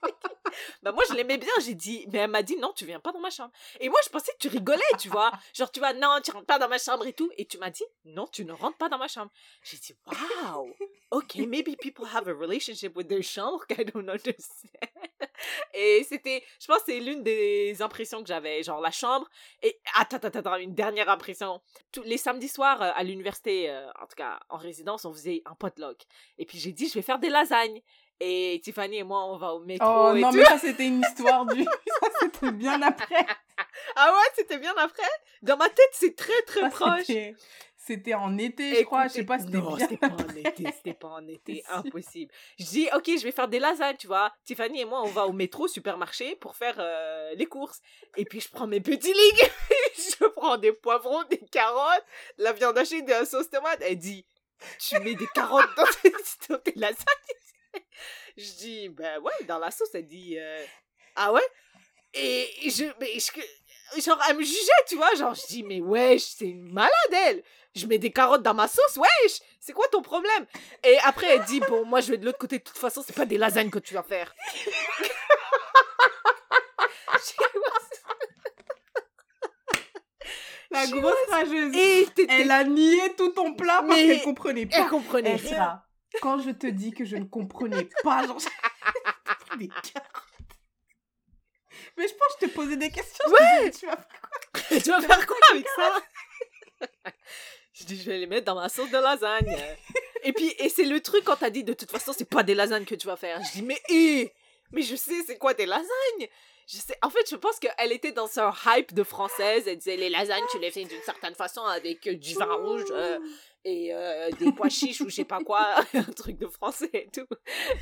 bah, moi, je l'aimais bien, j'ai dit, mais elle m'a dit, non, tu viens pas dans ma chambre. Et moi, je pensais que tu rigolais, tu vois. Genre, tu vois, non, tu rentres pas dans ma chambre et tout. Et tu m'as dit, non, tu ne rentres pas dans ma chambre. J'ai dit, wow, ok, maybe people have a relationship with their chambre I don't understand. Et c'était, je pense, c'est l'une des impressions que j'avais, genre la chambre. Et attends, attends, attends, une dernière impression. Tous les samedis soirs euh, à l'université, euh, en tout cas en résidence, on faisait un potluck. Et puis j'ai dit, je vais faire des lasagnes. Et Tiffany et moi, on va au métro. Oh et non, tout. mais ça, c'était une histoire du. ça, c'était bien après. Ah ouais, c'était bien après? Dans ma tête, c'est très très Ça, proche. c'était- en été, je crois. Je sais pas, c'était bien. c'était pas en été, c'était pas en été, Si. impossible. Je dis, ok, je vais faire des lasagnes, tu vois. Tiffany et moi, on va au métro, supermarché, pour faire euh, les courses. Et puis, je prends mes petits légumes, je prends des poivrons, des carottes, la viande hachée, de la sauce tomate. Elle dit, tu mets des carottes dans tes, dans tes lasagnes? Je dis, ben ouais, dans la sauce, elle dit, euh, ah ouais? Et je, mais je, genre, elle me jugeait, tu vois, genre, je dis, mais wesh, c'est une malade, elle je mets des carottes dans ma sauce, wesh, c'est quoi ton problème? Et après, elle dit, bon, moi, je vais de l'autre côté, de toute façon, c'est pas des lasagnes que tu vas faire. La grosse rageuse. Et Elle a nié tout ton plat parce Mais- qu'elle comprenait pas. elle comprenait rien. Quand je te dis que je ne comprenais pas, genre, pris des carottes. Mais je pense que je te posais des questions. disais, tu vas faire tu vas faire quoi avec ça? Je dis, je vais les mettre dans ma sauce de lasagne. Et puis, et c'est le truc quand t'as dit, de toute façon, c'est pas des lasagnes que tu vas faire. Je dis, mais, hé, mais je sais, c'est quoi des lasagnes? Je sais, en fait, je pense qu'elle était dans son hype de française. Elle disait, les lasagnes, tu les fais d'une certaine façon avec du vin rouge euh, et euh, des pois chiches ou je sais pas quoi, un truc de français et tout.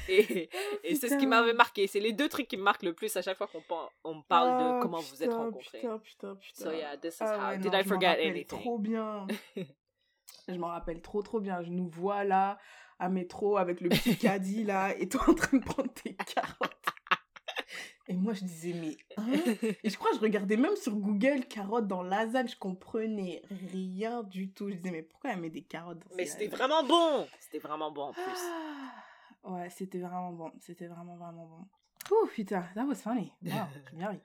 Et, et c'est ce qui m'avait marqué. C'est les deux trucs qui me marquent le plus à chaque fois qu'on on me parle de Oh, comment vous êtes putain, rencontrés. Putain, putain, putain. So yeah, this is Ah how. ouais, Did non, I je m'en forget rappelle anything? trop bien. je m'en rappelle trop, trop bien. Je nous vois là, à métro, avec le petit caddie là, et toi en train de prendre tes carottes. Et moi, je disais, mais hein? Et je crois que je regardais même sur Google carottes dans lasagne, je comprenais rien du tout. Je disais, mais pourquoi elle met des carottes dans Mais c'était vraiment bon. C'était vraiment bon en plus. Ah, Ouais, c'était vraiment bon. C'était vraiment, vraiment bon. Ouh, putain, that was funny. Wow, j'ai bien ri.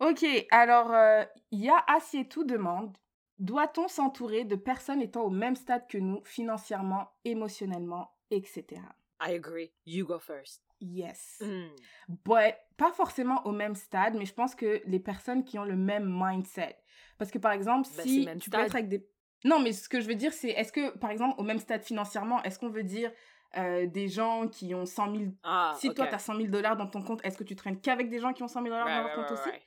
Ok, alors, euh, Ya Assietou demande Doit-on s'entourer de personnes étant au même stade que nous, financièrement, émotionnellement, etc. I agree. You go first. Yes. Mm. But pas forcément au même stade, mais je pense que les personnes qui ont le même mindset. Parce que par exemple, Ben, si tu peux stade. être avec des... Non, mais ce que je veux dire, c'est est-ce que, par exemple, au même stade financièrement, est-ce qu'on veut dire euh, des gens qui ont 100 000... Ah, si toi, tu as 100 000 dollars dans ton compte, est-ce que tu traînes qu'avec des gens qui ont 100 000 dollars Right, dans leur right, compte right, aussi?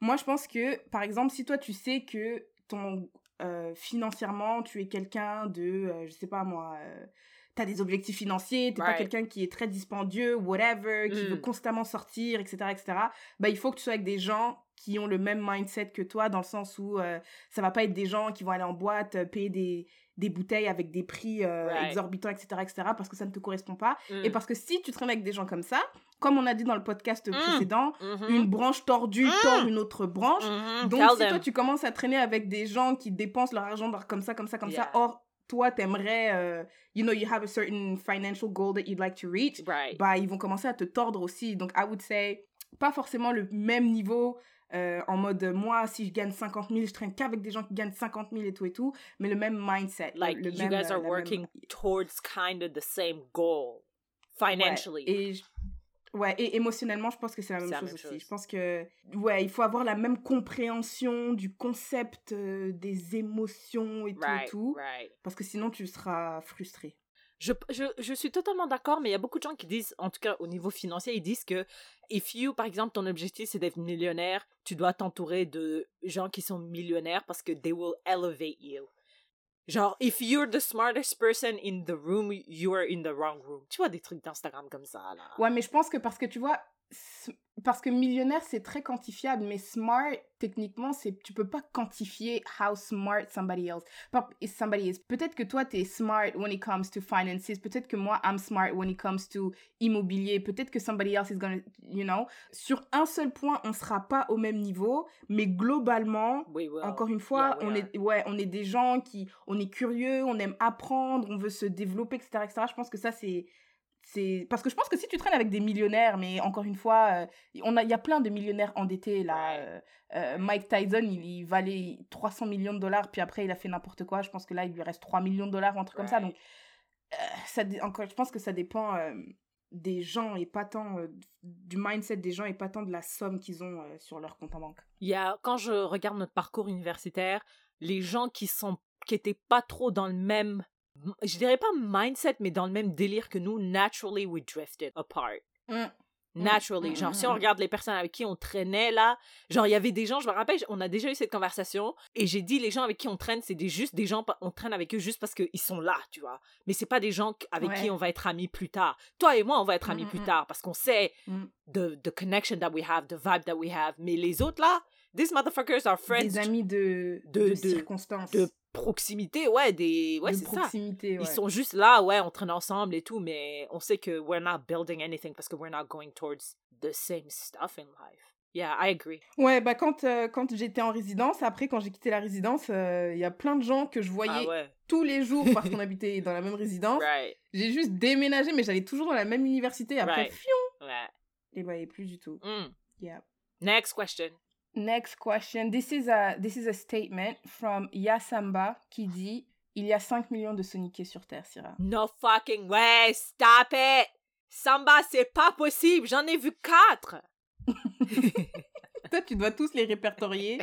Moi, je pense que, par exemple, si toi, tu sais que ton euh, financièrement, tu es quelqu'un de, euh, je sais pas moi, des objectifs financiers, t'es pas Right. quelqu'un qui est très dispendieux, whatever, qui Mm. veut constamment sortir, etc., etc., bah, il faut que tu sois avec des gens qui ont le même mindset que toi, dans le sens où euh, ça va pas être des gens qui vont aller en boîte, euh, payer des, des bouteilles avec des prix euh, Right. exorbitants, etc., etc., parce que ça ne te correspond pas. Mm. Et parce que si tu traînes avec des gens comme ça, comme on a dit dans le podcast Mm. précédent, Mhm. une branche tordue Mm. tord une autre branche. Mhm. Donc, Tell si them. toi, tu commences à traîner avec des gens qui dépensent leur argent comme ça, comme ça, comme ça, Yeah. Toi, t'aimerais, euh, you know, you have a certain financial goal that you'd like to reach, Right. bah, ils vont commencer à te tordre aussi. Donc, I would say, pas forcément le même niveau, euh, en mode, moi, si je gagne 50 000, je traîne qu'avec des gens qui gagnent 50 000 et tout et tout, mais le même mindset. le- like le you même, guys are même- working towards kind of the same goal financially. Ouais, et, je- ouais, et émotionnellement, je pense que c'est la même la chose même aussi. chose. Je pense que, ouais, il faut avoir la même compréhension du concept euh, des émotions et tout et tout, right. parce que sinon tu seras frustré. Je, je, je suis totalement d'accord, mais il y a beaucoup de gens qui disent, en tout cas au niveau financier, ils disent que if you, par exemple, ton objectif c'est d'être millionnaire, tu dois t'entourer de gens qui sont millionnaires parce que they will elevate you. Genre, if you're the smartest person in the room, you are in the wrong room. Tu vois des trucs d'Instagram comme ça, là. Ouais, mais je pense que parce que tu vois, parce que millionnaire c'est très quantifiable, mais smart techniquement c'est tu peux pas quantifier how smart somebody else somebody is. Peut-être que toi t'es smart when it comes to finances, peut-être que moi I'm smart when it comes to immobilier, peut-être que somebody else is gonna, you know. Sur un seul point on sera pas au même niveau, mais globalement encore une fois, Yeah, on are. est, ouais, on est des gens qui, on est curieux, on aime apprendre, on veut se développer, etc., etc. Je pense que ça, c'est, c'est, parce que je pense que si tu traînes avec des millionnaires, mais encore une fois, euh, on a, il y a plein de millionnaires endettés là. Euh, euh, Mike Tyson, il, il valait 300 millions de dollars, puis après il a fait n'importe quoi. Je pense que là, il lui reste 3 millions de dollars, ou un truc comme ça. Donc, ça, encore, je pense que ça dépend des gens et pas tant du mindset des gens et pas tant de la somme qu'ils ont sur leur compte en banque. Il y a, quand je regarde notre parcours universitaire, les gens qui sont qui étaient pas trop dans le même je dirais pas mindset mais dans le même délire que nous naturally we drifted apart Mm. naturally Mm, genre mm, si mm, on mm. regarde les personnes avec qui on traînait là genre il y avait des gens je me rappelle on a déjà eu cette conversation et j'ai dit les gens avec qui on traîne c'est des juste des gens on traîne avec eux juste parce qu'ils sont là tu vois mais c'est pas des gens avec qui on va être amis plus tard toi et moi on va être amis Mm, plus mm, mm. tard parce qu'on sait Mm. the the connection that we have the vibe that we have mais les autres là these motherfuckers are friends des amis de, de- de, de- circonstances, de proximité, ouais, des. Ouais, de c'est ça. ouais. Ils sont juste là, ouais, on traîne ensemble et tout, mais on sait que we're not building anything parce que we're not going towards the same stuff in life. Yeah, I agree. Ouais, bah quand, euh, quand j'étais en résidence, après quand j'ai quitté la résidence, euh, il y a plein de gens que je voyais Ah ouais. tous les jours parce qu'on habitait dans la même résidence. Right. J'ai juste déménagé, mais j'allais toujours dans la même université. Après, Right. fion, Ouais. je les voyais plus du tout. Mm. Yeah. Next question. Next question. This is a, this is a statement from Yasamba qui dit Il y a 5 millions de soniqués sur Terre, Syrah. No fucking way, stop it! Samba, c'est pas possible, j'en ai vu quatre! Toi, tu dois tous les répertorier.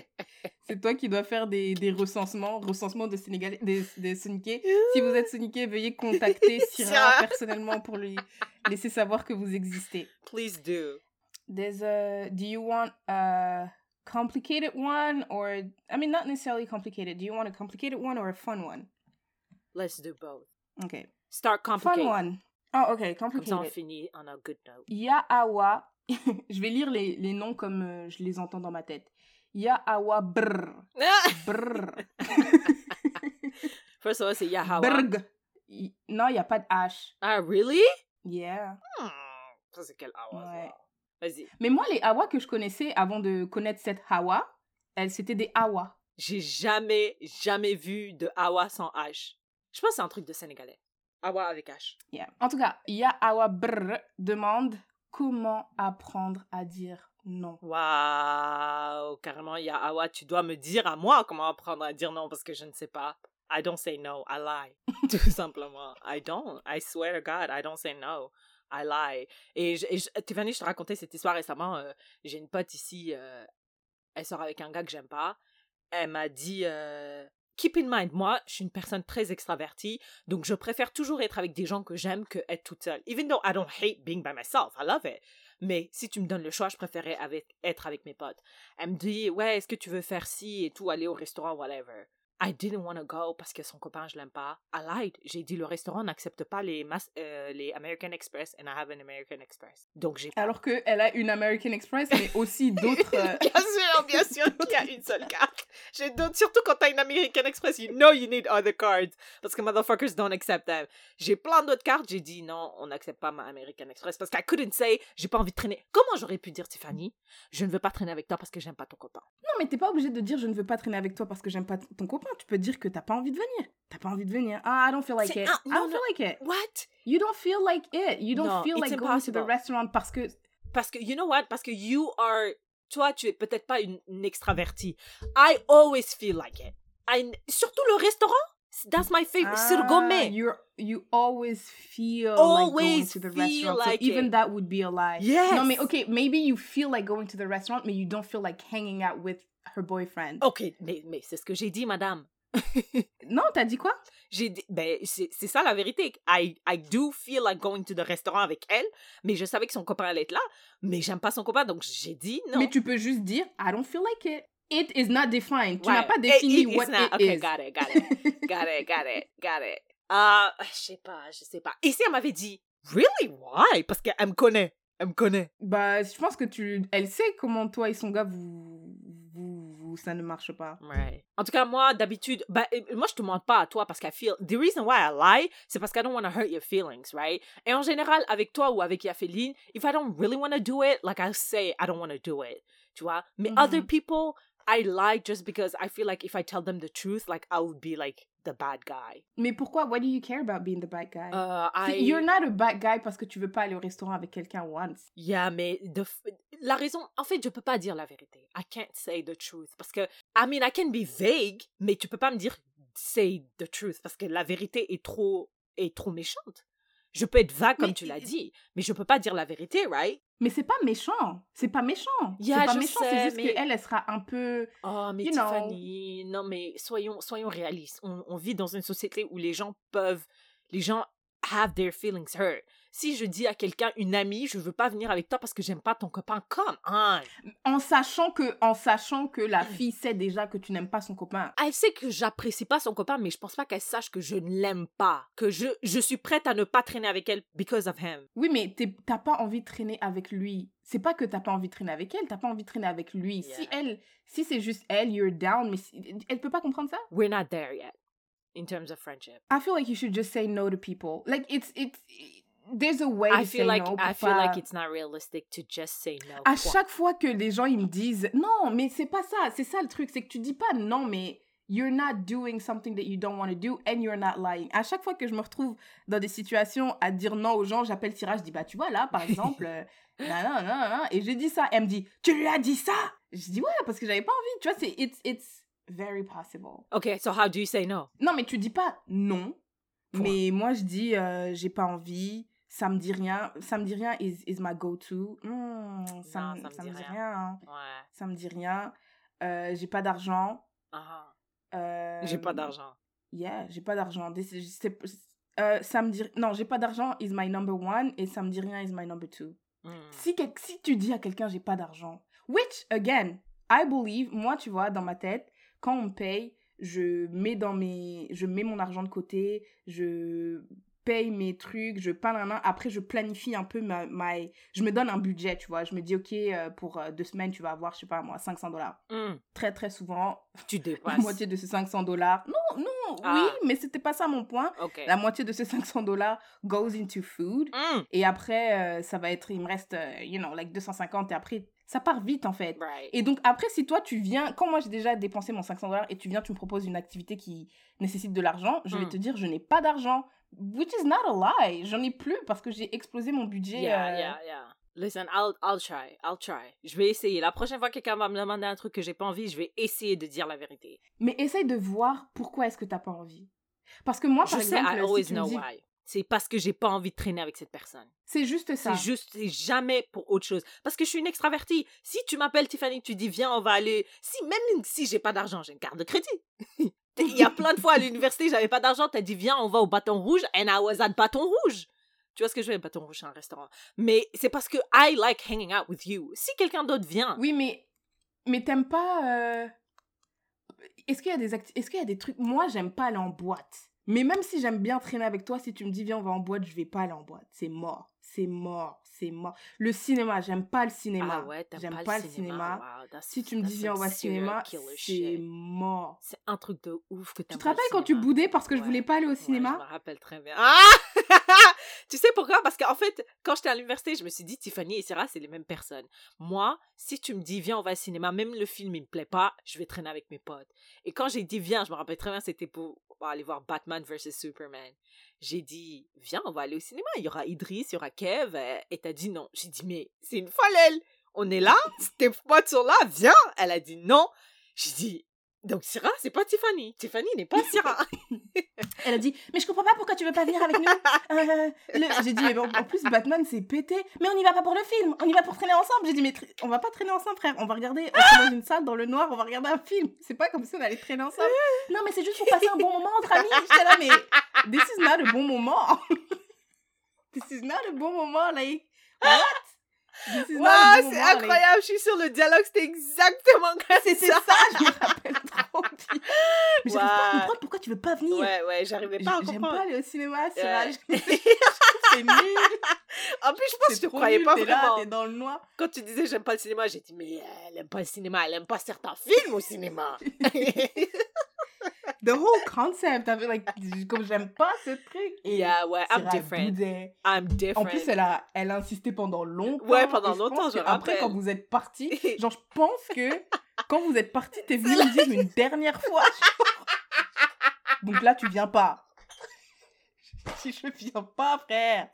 C'est toi qui dois faire des, des recensements, recensements de Sénégalais, des, des soniqués. Si vous êtes soniqué, veuillez contacter Syrah Syrah. personnellement pour lui laisser savoir que vous existez. Please do. There's a. Do you want a complicated one or I mean not necessarily complicated. Do you want a complicated one or a fun one? Let's do both. Okay. Start complicated. Fun one. Oh, okay, Comme ça, on complicated. finit on a good note. Yaawa. je vais lire les, les noms comme euh, je les entends dans ma tête. Yaawa brr. Brr. First of all, c'est Yahawa. Brg. Y- Non, il n'y a pas de H. Ah, really? Yeah. Hmm. Ça, c'est quel Hawa? ça? Ouais. Vas-y. Mais moi, les Awa que je connaissais avant de connaître cette Hawa, elles, c'était des Awa. J'ai jamais, jamais vu de Awa sans H. Je pense que c'est un truc de Sénégalais. Awa avec H. Yeah. En tout cas, Yaawa brr demande comment apprendre à dire non. Waouh, carrément, il y a Awa, tu dois me dire à moi comment apprendre à dire non parce que je ne sais pas. I don't say no, I lie. Tout simplement. I don't. I swear to God, I don't say no. I lie. Et, je, et je- Tiffany, je te racontais cette histoire récemment. euh, J'ai une pote ici, euh, elle sort avec un gars que j'aime pas. Elle m'a dit euh, Keep in mind, moi, je suis une personne très extravertie, donc je préfère toujours être avec des gens que j'aime que être toute seule. Even though I don't hate being by myself, I love it. Mais si tu me donnes le choix, je préférais être avec mes potes. Elle me dit Ouais, est-ce que tu veux faire ci et tout, aller au restaurant, whatever. I didn't want to go parce que son copain, je l'aime pas. I lied. J'ai dit le restaurant n'accepte pas les, mas- euh, les American Express and I have an American Express. Donc j'ai Alors qu'elle a une American Express, mais aussi d'autres. euh, Bien sûr, bien sûr qu'il y a une seule carte. J'ai d'autres, surtout quand t'as une American Express, you know you need other cards. Parce que motherfuckers don't accept them. J'ai plein d'autres cartes, j'ai dit non, on n'accepte pas ma American Express. Parce qu'I couldn't say, j'ai pas envie de traîner. Comment j'aurais pu dire, Tiffany, je ne veux pas traîner avec toi parce que j'aime pas ton copain? Non, mais t'es pas obligé de dire je ne veux pas traîner avec toi parce que j'aime pas ton copain. Tu peux dire que t'as pas envie de venir. T'as pas envie de venir. Ah, I don't feel like it. I non, don't feel like it. What? You don't feel like it. You don't feel like going to the restaurant parce que. Parce que, you know what? Parce que you are, toi, tu es peut-être pas une, une extravertie. I always feel like it. I- surtout le restaurant, that's my favorite. Ah, Surgomé. you're, you always feel like going Always to the restaurant. like so even it. that would be a lie. Yes. No, mais okay, maybe you feel like going to the restaurant, but you don't feel like hanging out with her boyfriend. Ok, mais, mais c'est ce que j'ai dit, madame. Non, t'as dit quoi? J'ai dit, ben, c'est ça la vérité. I, I do feel like going to the restaurant avec elle, mais je savais que son copain allait être là, mais j'aime pas son copain, donc j'ai dit non. Mais tu peux juste dire I don't feel like it. It is not defined. Tu Ouais. n'as pas It- défini it is what not- it okay, is. got it, got it, got it, got it, got it. Ah, je sais pas, je sais pas. Et si elle m'avait dit, really, why? Parce qu'elle me connaît, elle me connaît. Bah, je pense que tu. Elle sait comment toi et son gars vous. Vous, vous ça ne marche pas. Ouais. En tout cas, moi, d'habitude, bah, moi, je te demande pas à toi parce qu'elle feel. The reason why I lie, c'est parce que I don't want to hurt your feelings, right? Et en général, avec toi ou avec Yafeline, if I don't really want to do it, like I say, I don't want to do it. Tu vois? Mais Mhm. other people, I lie just because I feel like if I tell them the truth, like I would be like the bad guy. Mais pourquoi? Why do you care about being the bad guy? Uh, I... You're not a bad guy parce que tu veux pas aller au restaurant avec quelqu'un once. Yeah, mais the f- la raison, en fait, je peux pas dire la vérité. I can't say the truth parce que, I mean, I can be vague, mais tu peux pas me dire say the truth parce que la vérité est trop, est trop méchante. Je peux être vague comme Mais- tu l'as dit, mais je peux pas dire la vérité, right? Mais c'est pas méchant. C'est pas méchant. Yeah, c'est pas je méchant. C'est juste mais- qu'elle, elle sera un peu. Oh, mais You know. Non, mais soyons, soyons réalistes. On, on vit dans une société où les gens peuvent, les gens have their feelings hurt. Si je dis à quelqu'un, une amie, je veux pas venir avec toi parce que j'aime pas ton copain, come on! En sachant que, en sachant que la fille sait déjà que tu n'aimes pas son copain. Elle sait que j'apprécie pas son copain, mais je pense pas qu'elle sache que je ne l'aime pas. Que je, je suis prête à ne pas traîner avec elle because of him. Oui, mais t'as pas envie de traîner avec lui. C'est pas que t'as pas envie de traîner avec elle, t'as pas envie de traîner avec lui. Si elle, si c'est juste elle, you're down, mais si- elle peut pas comprendre ça? We're not there yet in terms of friendship. I feel like you should just say no to people. Like it's it's there's a way I to say feel like no. I feel like pas- it's not realistic to just say no. à point. chaque fois que les gens ils me disent non, mais c'est pas ça, c'est ça le truc, c'est que tu dis pas non, mais you're not doing something that you don't want to do and you're not lying. À chaque fois que je me retrouve dans des situations à dire non aux gens, j'appelle Tira, je dis bah tu vois là par exemple, non, non, non, non, et je dis ça, elle me dit tu lui as dit ça, je dis ouais parce que j'avais pas envie, tu vois c'est it's it's very possible. Okay, so how do you say no? Non mais tu dis pas non, Point. mais moi je dis euh, j'ai pas envie. Ça me dit rien, ça me dit rien is, is my go-to. Hmm, ça, Non, me, ça me ça dit me dit rien. hein Ouais. ça me dit rien. Euh, j'ai pas d'argent. Uh-huh. Euh, J'ai pas d'argent. Yeah, j'ai pas d'argent. Euh, ça me dit non, j'ai pas d'argent is my number one et ça me dit rien is my number two. Mm. Si, quel- si tu dis à quelqu'un j'ai pas d'argent, which again, I believe, moi tu vois dans ma tête, quand on me paye, je mets dans mes, je mets mon argent de côté, je paye mes trucs, je peins la main. Après, je planifie un peu ma, my- je me donne un budget, tu vois. Je me dis, ok, euh, pour euh, deux semaines, tu vas avoir, je sais pas moi, 500 dollars. Mm. Très, très souvent, Tu la dépasses. moitié de ces 500 dollars. Non, non, Ah. oui, mais c'était pas ça mon point. La moitié de ces 500 dollars goes into food. Mm. Et après, euh, ça va être, il me reste, you know, like 250 et après, ça part vite en fait. Right. Et donc après, si toi tu viens, quand moi j'ai déjà dépensé mon 500 dollars et tu viens, tu me proposes une activité qui nécessite de l'argent, je vais Mm. te dire, je n'ai pas d'argent. Which is not a lie. J'en ai plus parce que j'ai explosé mon budget. Yeah, euh, yeah, yeah. Listen, I'll, I'll try. I'll try. Je vais essayer. La prochaine fois que quelqu'un va me demander un truc que j'ai pas envie, je vais essayer de dire la vérité. Mais essaye de voir pourquoi est-ce que t'as pas envie. Parce que moi, par je sais, I si always me know dis- why. c'est parce que j'ai pas envie de traîner avec cette personne. C'est juste ça. C'est juste, c'est jamais pour autre chose. Parce que je suis une extravertie. Si tu m'appelles Tiffany, tu dis viens, on va aller. Si même si j'ai pas d'argent, j'ai une carte de crédit. Il y a plein de fois à l'université, j'avais pas d'argent, t'as dit viens, on va au bâton rouge, and I was at bâton rouge. Tu vois ce que je veux dire, bâton rouge, c'est un restaurant. Mais c'est parce que I like hanging out with you. Si quelqu'un d'autre vient. Oui, mais mais t'aimes pas. euh, Est-ce qu'il y a des Est-ce qu'il y a des trucs Moi, j'aime pas aller en boîte. Mais même si j'aime bien traîner avec toi, si tu me dis viens on va en boîte, je vais pas aller en boîte. C'est mort, c'est mort, c'est mort. Le cinéma, j'aime pas le cinéma. Ah ouais, j'aime pas, pas le cinéma. cinéma. Wow, that's- Si tu me dis viens on va au cinéma, c'est mort. C'est un truc de ouf que Tu t'aimes te rappelles quand tu boudais parce que je voulais pas aller au Ouais, cinéma? je me rappelle très bien. Ah tu sais pourquoi? Parce qu'en fait, quand j'étais à l'université, je me suis dit, Tiffany et Sarah, c'est les mêmes personnes. Moi, si tu me dis, viens, on va au cinéma, même le film, il me plaît pas, je vais traîner avec mes potes. Et quand j'ai dit, viens, je me rappelle très bien, c'était pour aller voir Batman vs Superman. J'ai dit, viens, on va aller au cinéma. Il y aura Idriss, il y aura Kev. euh, Et t'as dit non. J'ai dit, mais c'est une folle, elle. On est là, tes potes sont là, viens. Elle a dit non. J'ai dit, donc Sarah, c'est pas Tiffany. Tiffany n'est pas Sarah. Elle a dit mais je comprends pas pourquoi tu veux pas venir avec nous. Euh, le- J'ai dit mais bon, en plus Batman c'est pété. Mais on y va pas pour le film, on y va pour traîner ensemble. J'ai dit mais on va pas traîner ensemble frère, on va regarder on est dans une salle dans le noir, on va regarder un film. C'est pas comme si on allait traîner ensemble. Non mais c'est juste pour passer un bon moment entre amis. J'étais là mais this is not a bon moment. this is not a bon moment like what? Bon c'est incroyable. Je suis sur le dialogue, c'était exactement comme C'était ça. ça, je me rappelle trop. bien. Mais j'arrive pas à comprendre pourquoi tu veux pas venir. Ouais, ouais, j'arrivais pas à J'aime comprendre. pas aller au cinéma, c'est vrai. C'est nul. En plus, je pense que tu trop croyais nul, pas là, vraiment. T'es dans le noir. Quand tu disais j'aime pas le cinéma, j'ai dit mais elle aime pas le cinéma, elle aime pas certains films au cinéma. The whole concept, feel like, comme j'aime pas ce truc. Et yeah, ouais, I'm different. boudait. I'm different. En plus, elle a, elle a insisté pendant longtemps. Ouais, pendant longtemps, je que Après, quand vous êtes partis, genre, je pense que quand vous êtes partis, t'es venu me dire une dernière fois. Donc là, tu viens pas. Si je viens pas, frère.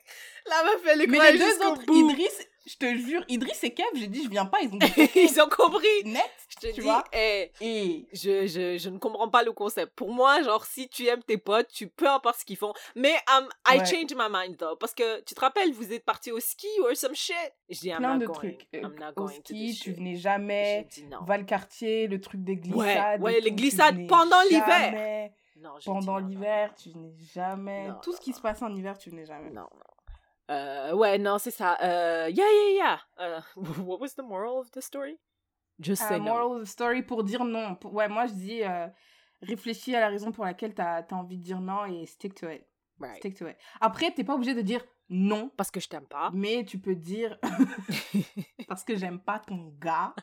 La meuf, elle est Mais les deux autres, bout. Idriss, je te jure, Idriss et Kev, j'ai dit je viens pas, ils ont Ils ont compris. net. Je te Tu dis, vois eh, Et je, je, je ne comprends pas le concept. Pour moi, genre, si tu aimes tes potes, tu peu importe ce qu'ils font. Mais um, I Ouais. change my mind, though. Parce que, tu te rappelles, vous êtes partis au ski or some shit? Je dis, I'm plein de going. trucs. Euh, I'm not Au going ski, tu venais jamais. dit non. Valcartier, le truc des glissades. ouais, les glissades pendant l'hiver. Non, Pendant l'hiver, tu venais jamais. Non, Tout non, ce qui se passe en hiver, tu venais jamais. Non, non. Euh, ouais, non, c'est ça. Euh, yeah, yeah, yeah. Euh, what was the moral of the story? Just Uh, say no. moral of the story pour dire non. Pour- Ouais, moi je dis euh, réfléchis à la raison pour laquelle t'as as envie de dire non et stick to it. Right. Stick to it. Après, t'es pas obligé de dire non, Parce que je t'aime pas. mais tu peux dire parce que j'aime pas ton gars.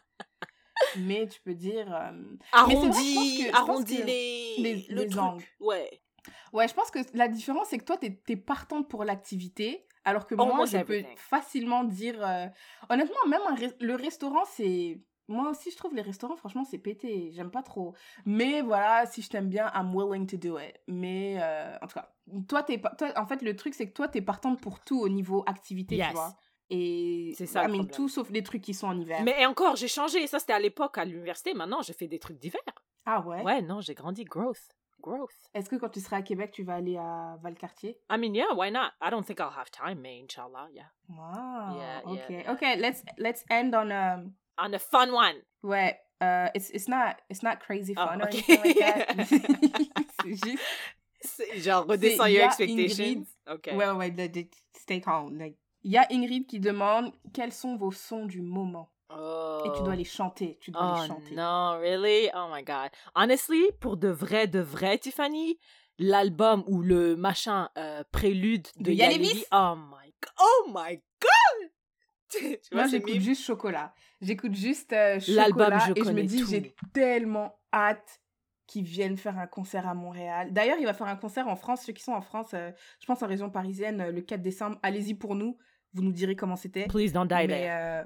mais tu peux dire. euh, c'est vrai, que- les, les- le les truc. angles. Ouais. Ouais, je pense que la différence, c'est que toi, t'es es partante pour l'activité, alors que moi, je peux everything. facilement dire... euh, Honnêtement, même un le restaurant, c'est... Moi aussi, je trouve les restaurants, franchement, c'est pété. J'aime pas trop. Mais voilà, si je t'aime bien, I'm willing to do it. Mais euh, en tout cas, toi, t'es en fait, le truc, c'est que toi, t'es partante pour tout au niveau activité, Yes. tu vois. Et C'est ça, I mean, tout sauf les trucs qui sont en hiver. Mais encore, j'ai changé. Ça, c'était à l'époque à l'université. Maintenant, j'ai fait des trucs d'hiver. Ah ouais, Ouais, non, j'ai grandi. Growth. Growth. Est-ce que quand tu seras à Québec, tu vas aller à Valcartier? I mean, yeah, why not? I don't think I'll have time, mais inshallah, yeah. Wow. Yeah, ok. yeah. Ok, let's, let's end on... a On a fun one. Ouais, euh, it's, it's not it's not crazy Oh, fun or ok. anything like that. c'est juste C'est genre, redescends C'est- your expectations. Ingrid. Ok. ouais ouais stay calm. Like, il y a Ingrid qui demande quels sont vos sons du moment? Oh. et tu dois les chanter, tu dois Oh les chanter. non, really? Oh my god. Honestly, pour de vrai, de vrai, Tiffany, l'album ou le machin euh, prélude de, De Yalevis, Yalevis? oh my god, oh my god! tu vois, Moi j'écoute juste chocolat. J'écoute juste euh, L'album, chocolat je et je me dis j'ai tellement hâte qu'ils viennent faire un concert à Montréal. D'ailleurs, il va faire un concert en France, ceux qui sont en France, euh, je pense en région parisienne euh, le 4 décembre. Allez-y pour nous, vous nous direz comment c'était. Please don't die Mais there.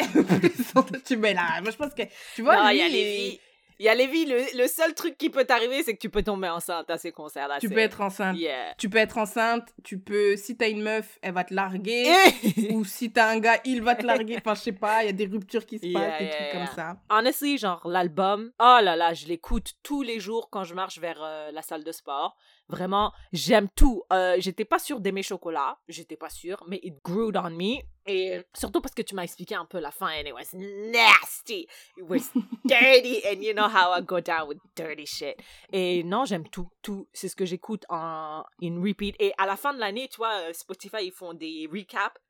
tu mets là. Moi, je pense que tu vois. non, lui, il y a Lévi. Il y a Lévi, le, le seul truc qui peut t'arriver, c'est que tu peux tomber enceinte à ces concerts-là. Tu peux être enceinte. Yeah. Tu peux être enceinte. Tu peux. Si t'as une meuf, elle va te larguer. Eh! Ou si t'as un gars, il va te larguer. Enfin, je sais pas. Il y a des ruptures qui se Yeah, passent, des yeah, trucs comme ça. Honestly, genre l'album, oh là là, je l'écoute tous les jours quand je marche vers euh, la salle de sport. Vraiment, j'aime tout. Euh, j'étais pas sûre d'aimer chocolat, j'étais pas sûre, mais it grew on me. Et surtout parce que tu m'as expliqué un peu la fin, and it was nasty, it was dirty, and you know how I go down with dirty shit. Et non, j'aime tout, tout. C'est ce que j'écoute en in repeat. Et à la fin de l'année, tu vois, euh, Spotify, ils font des recaps.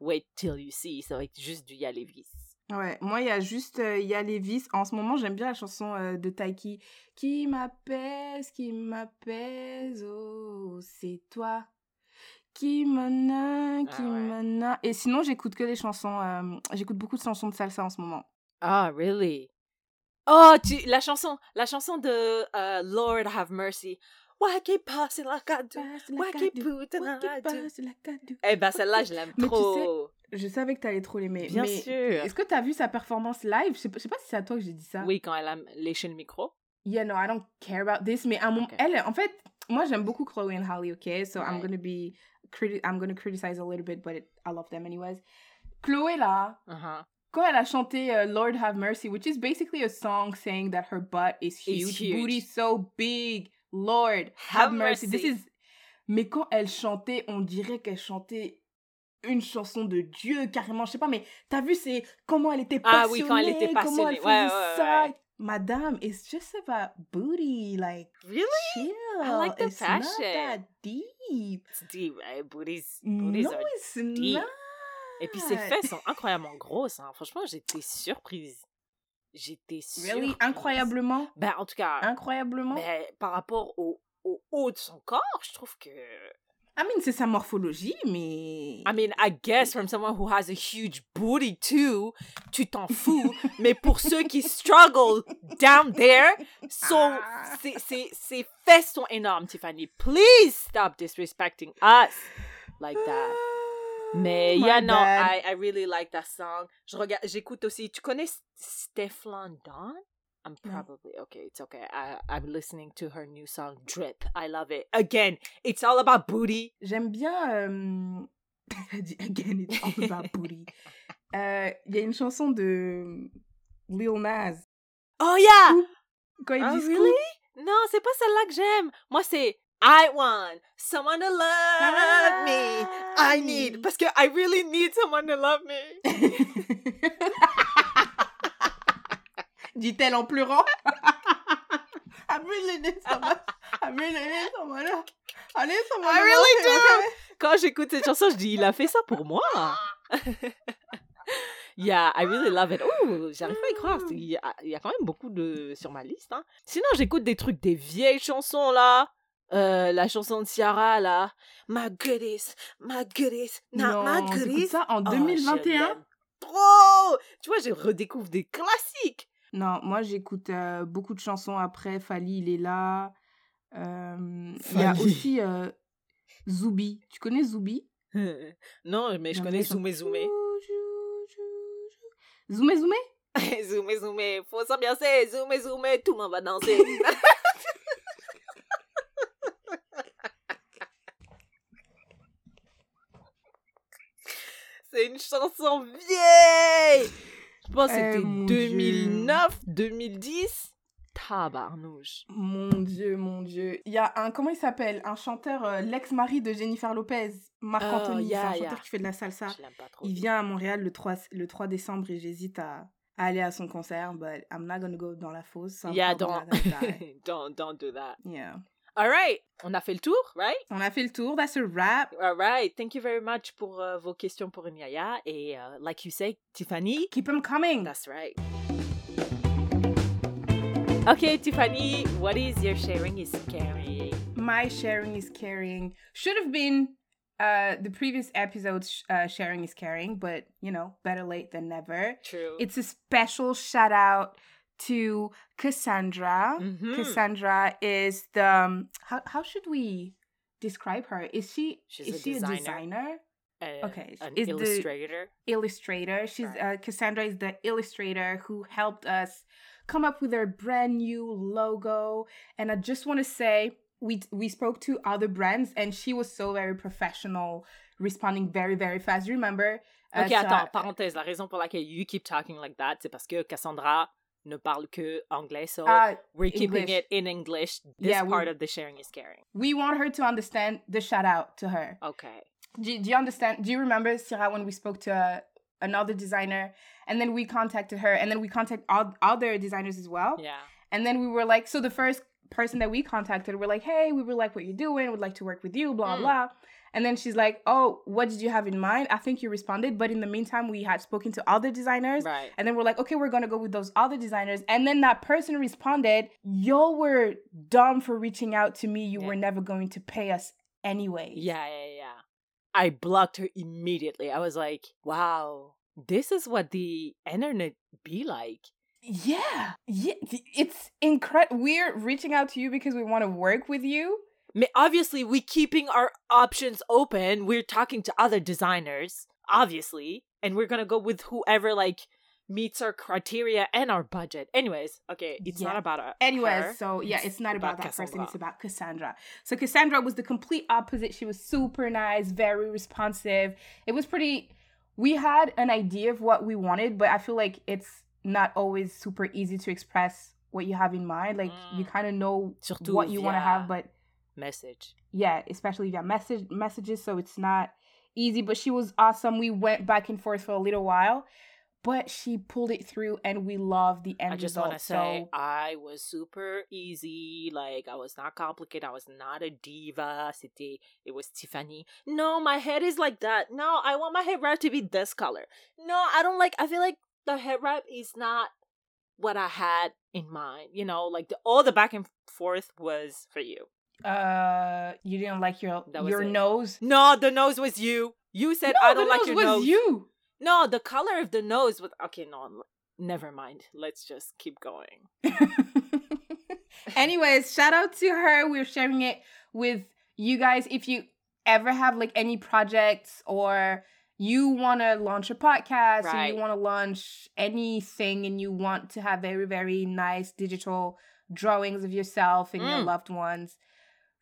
Wait till you see, ça va être juste du Yalevis. Ouais, moi, il y a juste, euh, il y a Lévis. En ce moment, j'aime bien la chanson euh, de Taiki. Qui m'apaise, qui m'apaise, oh, c'est toi. Qui me qui Ah ouais. Et sinon, j'écoute que des chansons, euh, j'écoute beaucoup de chansons de salsa en ce moment. Ah, really? Oh, tu, la chanson, la chanson de Lord Have Mercy. Why keep passing like I do? Why keep putting like I do? Eh ben, celle-là, je l'aime trop. Je savais que t'allais trop l'aimer. Bien mais sûr. Est-ce que t'as vu sa performance live? Je sais pas, je sais pas si c'est à toi que j'ai dit ça. Oui, quand elle a léché le micro. Yeah, no, I don't care about this. Mais à un moment, Ok. elle, en fait, moi j'aime beaucoup Chloe and Halle, okay? So I'm Ouais. gonna be, criti- I'm gonna criticize a little bit, but it- I love them anyways. Chloé là, Uh-huh. quand elle a chanté euh, Lord Have Mercy, which is basically a song saying that her butt is huge, huge. booty so big, Lord Have Have, mercy. This mercy. is. Mais quand elle chantait, on dirait qu'elle chantait une chanson de Dieu carrément. Je sais pas, mais t'as vu c'est comment elle était Ah passionnée, oui, quand elle était comment elle passionnée. Ouais, faisait ouais, ça. ouais. Madame, it's just about booty, like Really? chill. like the it's not passion. that deep. It's deep, right? Booties, booties No, are it's deep. not. Et puis ses fesses sont incroyablement grosses. Hein. Franchement, j'étais surprise. J'étais surprise. Really, incroyablement, Ben, en tout cas, incroyablement? mais par rapport au, au haut de son corps, je trouve que... I mean, c'est sa morphologie, mais. I mean, I guess from someone who has a huge booty too, tu t'en fous. mais pour ceux qui struggle down there, sont, Ah. ses, ses, ses fesses sont énormes, Tiffany. Please stop disrespecting us like that. Mais yeah, no. I, I really like that song. Je regarde, j'écoute aussi. Tu connais Stefan Don? I'm No. probably okay. It's okay. I, I'm listening to her new song Drip. I love it. Again, it's all about booty. J'aime bien. euh, Elle a dit again, it's all about booty. Euh, Il y a une chanson de mm, Lil Nas. Oh yeah. Quand il Oh, dit really? scoop, Non, c'est pas celle-là que j'aime. Moi, c'est I want someone to love me. I need ah. parce que I really need someone to love me. love me, okay? Quand j'écoute cette chanson, je dis il a fait ça pour moi. yeah, I really love it. Ouh, j'arrive pas à y croire. Il y, a, il y a quand même beaucoup de sur ma liste. Hein. Sinon, j'écoute des trucs, des vieilles chansons là. Euh, la chanson de Ciara là. My goodies, my goodies, not my Non, t'écoutes goodies. ça en Oh, je 2021 l'aime trop. Tu vois, je redécouvre des classiques. Non, moi j'écoute euh, beaucoup de chansons après. Fali, il est là. Euh, Il y a aussi euh, Zoubi. Tu connais Zoubi? Non, mais je connais jou, jou. Zoumé Zoumé? Zoomé Zoomé, faut s'ambiancer. Zoomé Zoomé, tout le monde va danser. C'est une chanson vieille. Je pense que Eh, c'était mon 2009, 2010. Tabarnouche. Mon Dieu, mon Dieu. Il y a un, comment il s'appelle? Un chanteur, euh, l'ex-mari de Jennifer Lopez, Marc Oh, Anthony. yeah, c'est un chanteur yeah. qui fait de la salsa. Je l'aime pas trop. Il vient à Montréal le 3, le 3 décembre et j'hésite à, à aller à son concert, but I'm not gonna go dans la fosse. Yeah, don't, don't do that. Yeah. All right, on a fait le tour, right? On a fait le tour, that's a wrap. All right, thank you very much pour euh, vos questions pour Nyaya. Et euh, like you say, Tiffany, Keep them coming. that's right. Okay, Tiffany, what is your sharing is caring? My sharing is caring. Should have been uh, the previous episode's uh, sharing is caring, but you know, better late than never. True. It's a special shout out to Cassandra. Mhm. Cassandra is the um, how how should we describe her? Is she She's is a she designer. a designer? Uh, okay, An is the- illustrator. Illustrator. She's Right. uh, Cassandra is the illustrator who helped us come up with our brand new logo. And I just want to say we we spoke to other brands and she was so very professional, responding very very fast. Remember? uh, Ok, so- attends, parenthèse. La raison pour laquelle you keep talking like that, c'est parce que Cassandra ne parle que anglais, so Ah, we're keeping English. it in English. This Yeah, we- part of the sharing is caring. we want her to understand the shout out to her. Okay. Do, do you understand? Do you remember, Syrah, when we spoke to uh, another designer and then we contacted her and then we contacted all other designers as well? Yeah. And then we were like, so the first person that we contacted, we're like, hey, we really like what you're doing, would like to work with you, blah, Mm. blah. And then she's like, oh, what did you have in mind? I think you responded. But in the meantime, we had spoken to other designers. Right. And then we're like, okay, we're gonna go with those other designers. And then that person responded, y'all were dumb for reaching out to me. You Yeah. were never going to pay us anyway. Yeah, yeah, yeah. I blocked her immediately. I was like, wow, this is what the internet be like. Yeah. Yeah. It's incredible. We're reaching out to you because we want to work with you. Obviously, we keeping our options open. We're talking to other designers, obviously, and we're gonna go with whoever like meets our criteria and our budget. Anyways, okay, it's Yeah. not about uh, Anyways, her. so yeah, it's not about, about that person, it's about Cassandra. So Cassandra was the complete opposite. She was super nice, very responsive. It was pretty we had an idea of what we wanted, but I feel like it's not always super easy to express what you have in mind. Like you Mm. kind of know Surtout what you want to have, but message. yeah, especially via message messages, so it's not easy. But she was awesome. We went back and forth for a little while, but she pulled it through, and we love the end I just want to say so I was super easy. Like I was not complicated. I was not a diva. C'était it was Tiffany. No, my head is like that. No, I want my head wrap to be this color. No, I don't like. I feel like the head wrap is not what I had in mind. You know, like the, all the back and forth was for you. Uh, you didn't like your your it. nose. No, the nose was you. You said No, I don't the like nose your was nose. you. No, the color of the nose was okay. No, never mind. Let's just keep going. Anyways, shout out to her. We're sharing it with you guys. If you ever have like any projects or you want to launch a podcast or you want to launch anything and you want to have very, very nice digital drawings of yourself and your Mm. loved ones,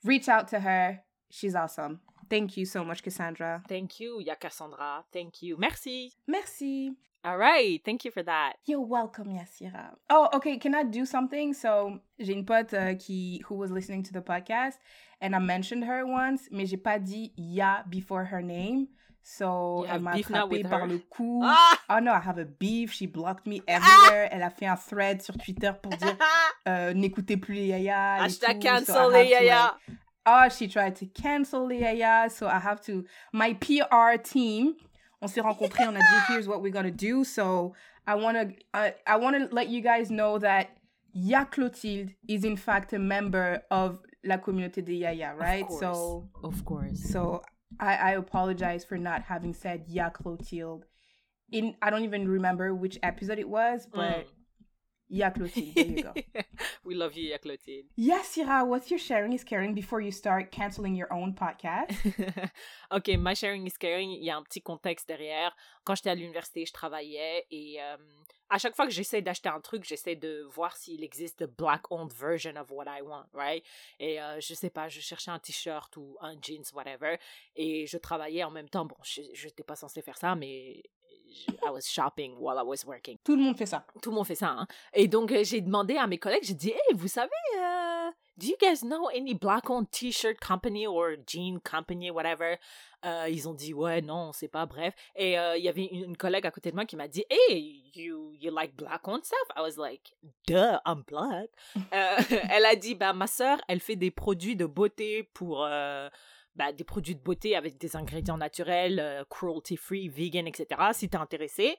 reach out to her. She's awesome. Thank you so much, Cassandra. Thank you, Ya Cassandra. Thank you. Merci. Merci. All right. Thank you for that. You're welcome, Yassira. Oh, okay. Can I do something? So, j'ai une pote uh, qui who was listening to the podcast, and I mentioned her once, mais j'ai pas dit ya before her name. So, You elle m'a beef now attrapé with par her? le cou. Ah! Oh no, I have a beef. She blocked me everywhere. Elle a fait un thread sur Twitter pour dire euh, n'écoutez plus les yaya. Hashtag. So cancel have les to, like, yaya. Oh, she tried to cancel the yaya, so I have to. My PR team, on s'est rencontrés, on a dit, here's what we're gonna do. So I wanna, uh, I wanna let you guys know that Ya Clotilde is in fact a member of la communauté de Yaya, right? course. So, Of course. so I, I apologize for not having said Ya Clotilde. In I don't even remember which episode it was, but Mm. Ya Clotilde. There you go. we love you, Ya Clotilde. Yes, Syrah, what's your sharing is caring before you start canceling your own podcast? ok, my sharing is caring. Il y a un petit contexte derrière. Quand j'étais à l'université, je travaillais et euh, à chaque fois que j'essaie d'acheter un truc, j'essaie de voir s'il existe de black-owned version of what I want, right? Et euh, je sais pas, je cherchais un t-shirt ou un jeans, whatever. Et je travaillais en même temps. Bon, je n'étais pas censée faire ça, mais I was shopping while I was working. Tout le monde fait ça. Tout le monde fait ça. Hein? Et donc, euh, j'ai demandé à mes collègues, j'ai dit, hey, vous savez, euh, do you guys know any black-owned t-shirt company or jean company, whatever? Euh, ils ont dit, ouais, non, on sait pas, bref. Et euh, il y avait une, une collègue à côté de moi qui m'a dit, hey, you, you like black-owned stuff? I was like, duh, I'm black. Elle a dit, bah, ma sœur, elle fait des produits de beauté pour... bah, des produits de beauté avec des ingrédients naturels, euh, cruelty-free, vegan, etc. Si t'es intéressé,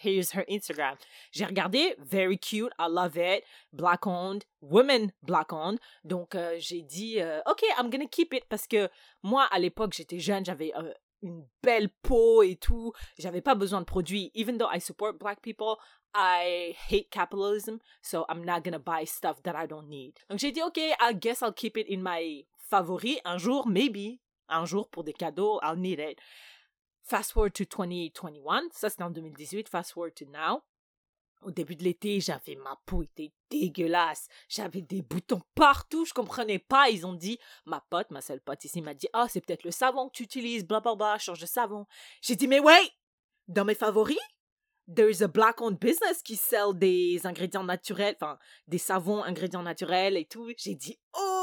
here's her Instagram. J'ai regardé, very cute, I love it, black owned, women black owned. Donc euh, j'ai dit, euh, ok, I'm gonna keep it parce que moi à l'époque j'étais jeune, j'avais euh, une belle peau et tout, j'avais pas besoin de produits. Even though I support black people, I hate capitalism, so I'm not gonna buy stuff that I don't need. Donc j'ai dit, ok, I guess I'll keep it in my favori. Un jour, maybe, un jour pour des cadeaux, I'll need it. Fast forward to 2021, ça c'était en 2018, fast forward to now. Au début de l'été, j'avais ma peau était dégueulasse. J'avais des boutons partout, je comprenais pas. Ils ont dit, ma pote, ma seule pote ici m'a dit, ah, c'est peut-être le savon que tu utilises, bla bla bla, change de savon. J'ai dit, mais ouais, dans mes favoris, there's a black-owned business qui sell des ingrédients naturels, enfin, des savons ingrédients naturels et tout. J'ai dit, oh,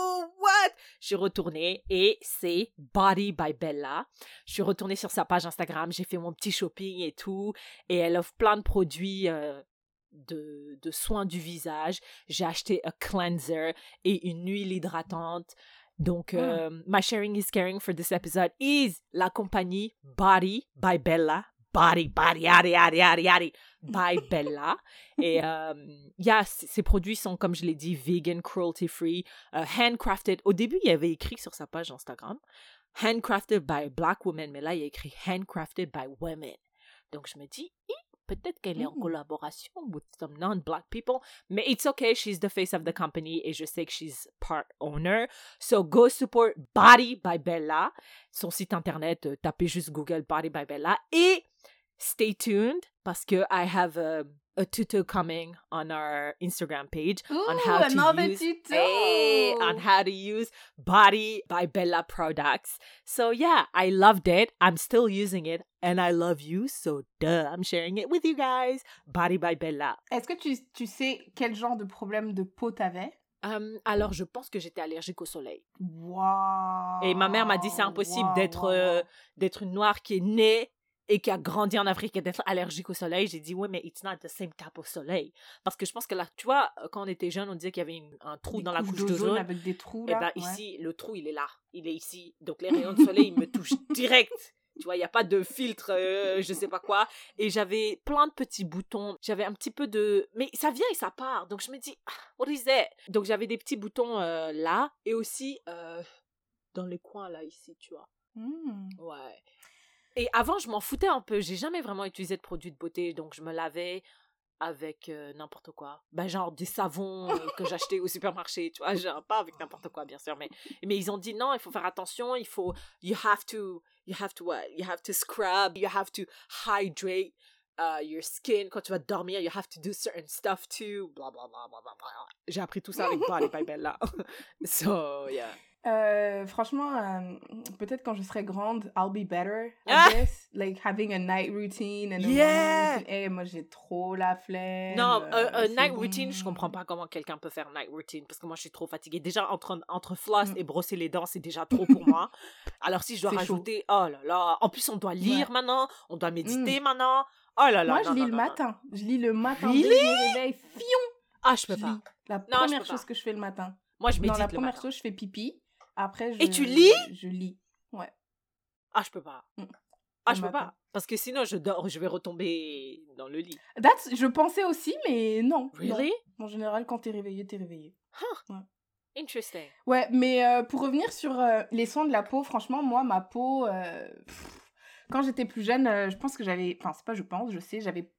what? Je suis retournée et c'est Body by Bella. Je suis retournée sur sa page Instagram, j'ai fait mon petit shopping et tout. Et elle offre plein de produits euh, de, de soins du visage. J'ai acheté un cleanser et une huile hydratante. Donc, Ah. euh, my sharing is caring for this episode is la compagnie Body by Bella. Body, body, yadi, yadi, yadi, yadi, by Bella. Et, euh, yeah, ces produits sont, comme je l'ai dit, vegan, cruelty free, euh, handcrafted. Au début, il y avait écrit sur sa page Instagram, handcrafted by black women, mais là, il y a écrit handcrafted by women. Donc, je me dis, peut-être qu'elle est en Mm. collaboration with some non-black people, mais it's okay, she's the face of the company et je sais que she's part owner. So, go support Body by Bella. Son site internet, euh, tapez juste Google Body by Bella et stay tuned parce que I have a, a tuto coming on our Instagram page on Ooh, how to use tuto. Hey, on how to use Body by Bella products. So yeah, I loved it. I'm still using it and I love you. So duh, I'm sharing it with you guys. Body by Bella. Est-ce que tu, tu sais quel genre de problème de peau t'avais? Um, alors je pense que j'étais allergique au soleil. Wow. Et ma mère m'a dit c'est impossible Wow, d'être wow, euh, d'être une noire qui est née et qui a grandi en Afrique et d'être allergique au soleil. J'ai dit ouais mais it's not the same type of soleil parce que je pense que là tu vois quand on était jeune on disait qu'il y avait une- un trou Des dans la couche d'ozone avec des trous Et là. ben ouais. ici, le trou, il est là. Il est ici. Donc les rayons de soleil, ils me touchent direct. Tu vois, il n'y a pas de filtre, euh, je sais pas quoi. Et j'avais plein de petits boutons. J'avais un petit peu de... Mais ça vient et ça part. Donc je me dis, ah, what is that? Donc j'avais des petits boutons euh, là. Et aussi euh, dans les coins là, ici, tu vois. Hmm. Ouais. Et avant, je m'en foutais un peu. J'ai jamais vraiment utilisé de produits de beauté. Donc je me lavais avec euh, n'importe quoi. Ben, genre des savons euh, que j'achetais au supermarché, tu vois, genre pas avec n'importe quoi bien sûr, mais mais ils ont dit non, il faut faire attention, il faut you have to you have to what? You have to scrub, you have to hydrate uh, your skin quand tu vas dormir, you have to do certain stuff too, bla bla bla bla bla. J'ai appris tout ça avec Body by Bella. so, yeah. Euh, franchement, euh, peut-être quand je serai grande, I'll be better at Ah! this. Like having a night routine and a Yeah! morning routine. Eh, moi, j'ai trop la flemme. Non, euh, night bon. routine, je comprends pas comment quelqu'un peut faire night routine parce que moi je suis trop fatiguée. Déjà entre, entre floss Mm. et brosser les dents, c'est déjà trop pour moi. Alors si je dois chaud. rajouter, oh là là, en plus on doit lire Ouais. maintenant, on doit méditer maintenant. Oh là là. Moi, non, je lis non, le matin. Je lis le matin. Really? Je me réveille, fion, Ah, je peux je pas. lis. La première chose pas. que je fais le matin. Moi je Non, médite la le première matin. chose, je fais pipi. Après, je, Et tu lis? Je lis. Ouais. Ah, je peux pas. Mm. Ah, je peux pas. Parce que sinon je dors, je vais retomber dans le lit. That's, je pensais aussi, mais non. non. Really? En général, quand t'es réveillé, t'es réveillé. Interesting. Ouais, mais euh, pour revenir sur euh, les soins de la peau, franchement, moi, ma peau, euh, pff, quand j'étais plus jeune, je pense que j'avais, enfin, c'est pas je pense, je sais, j'avais,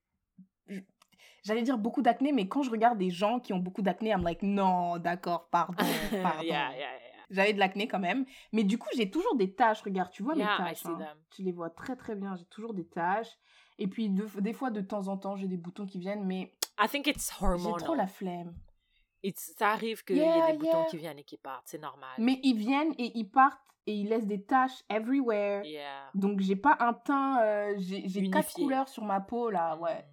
j'allais dire beaucoup d'acné, mais quand je regarde des gens qui ont beaucoup d'acné, I'm like, non, d'accord, pardon, pardon. yeah, yeah, yeah. J'avais de l'acné quand même, mais du coup, j'ai toujours des taches, regarde, tu vois Yeah, I mes taches, hein. tu les vois très très bien, j'ai toujours des taches. Et puis, de- des fois, de temps en temps, j'ai des boutons qui viennent, mais I think it's j'ai trop la flemme. It's- ça arrive qu'il y ait Yeah, des boutons qui viennent et qui partent, c'est normal. Mais ils viennent et ils partent et ils laissent des taches everywhere. Yeah. Donc j'ai pas un teint, euh, j'ai quatre couleurs sur ma peau là, ouais.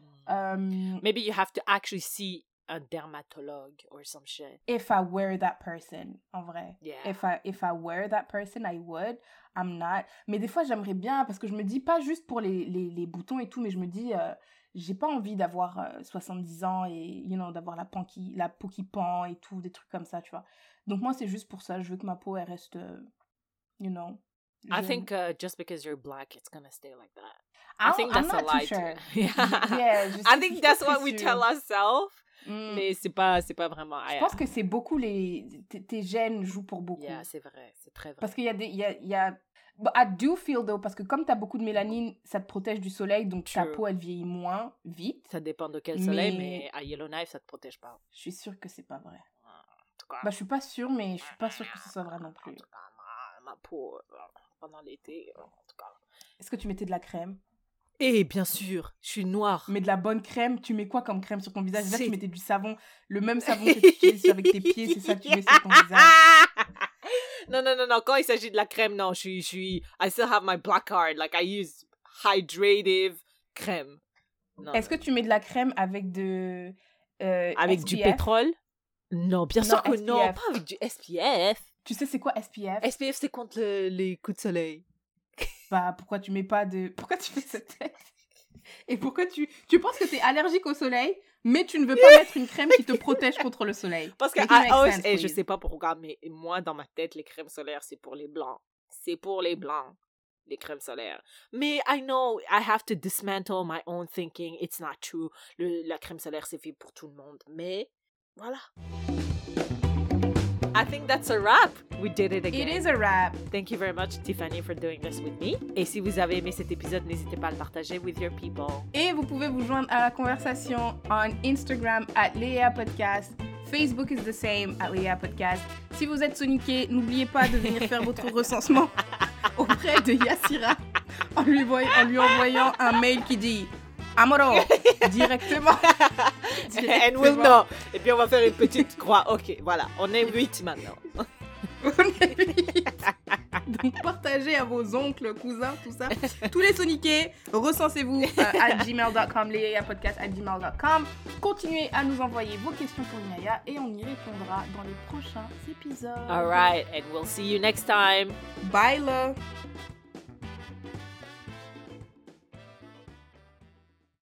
Mm, mm. Euh, Maybe you have to actually see a dermatologue or some shit. if I were that person, en vrai. Yeah. If I, if I were that person, I would. I'm not. Mais des fois j'aimerais bien parce que je me dis pas juste pour les, les, les boutons et tout, mais je me dis euh, j'ai pas envie d'avoir euh, 70 ans et you know, d'avoir la, pan qui, la peau qui pend et tout, des trucs comme ça, tu vois. Donc moi c'est juste pour ça, je veux que ma peau elle reste, euh, you know. I jeune. think uh, just because you're black, it's gonna stay like that. I I think that's I'm a not too lie. too. sure. yeah. Yeah, je I think that's what we tell ourselves. Mm. Mais c'est pas, c'est pas vraiment. Je pense que c'est beaucoup les. Tes, gènes jouent pour beaucoup. Yeah, c'est vrai, c'est très vrai. Parce qu'il y a des. Il y a, il y a... But I do feel though, parce que comme tu as beaucoup de mélanine, ça te protège du soleil, donc ta True. peau elle vieillit moins vite. Ça dépend de quel soleil, Mais- mais à Yellowknife, ça te protège pas. Je suis sûre que c'est pas vrai. En tout cas, Bah, je suis pas sûre, mais je suis pas sûre que ce soit vrai non en plus. tout cas, ma, ma peau, euh, pendant l'été, euh, en tout cas. Est-ce que tu mettais de la crème? Et bien sûr, je suis noire. Mais de la bonne crème, tu mets quoi comme crème sur ton visage? Déjà, tu mettais du savon, le même savon que tu utilises avec tes pieds, c'est ça que tu mets sur ton visage? non, non, non, non. Quand il s'agit de la crème, non, je suis, je suis. I still have my black card. Like, I use hydrative crème. non. Est-ce que tu mets de la crème avec de. euh, Avec du pétrole? Non, bien Non, sûr que non, SPF. pas avec du SPF. Tu sais, c'est quoi SPF SPF, c'est contre le- les coups de soleil. Bah, pourquoi tu mets pas de. Pourquoi tu fais cette tête? Et pourquoi tu. Tu penses que t'es allergique au soleil, mais tu ne veux pas mettre une crème qui te protège contre le soleil? Parce que, ah, oh, sense, eh, je sais pas pourquoi, mais moi, dans ma tête, les crèmes solaires, c'est pour les blancs. C'est pour les blancs, les crèmes solaires. Mais I know, I have to dismantle my own thinking. It's not true. Le, la crème solaire, c'est fait pour tout le monde. Mais, voilà. I think that's a wrap. We did it again. It is a wrap. Thank you very much, Tiffany, for doing this with me. Et si vous avez aimé cet épisode, n'hésitez pas à le partager with your people. Et vous pouvez vous joindre à la conversation on Instagram at Léa Podcast. Facebook is the same at Léa Podcast. Si vous êtes soniqué, n'oubliez pas de venir faire votre recensement auprès de Yassira en lui, voy- en lui envoyant un mail qui dit Amoro directement. And we'll know. Et puis on va faire une petite croix. Ok, voilà. On est 8 maintenant. Donc partagez à vos oncles, cousins, tout ça. Tous les soniqués, recensez-vous euh, à gmail.com, les podcast à gmail.com. Continuez à nous envoyer vos questions pour Inaya et on y répondra dans les prochains épisodes. All right. And we'll see you next time. Bye, love.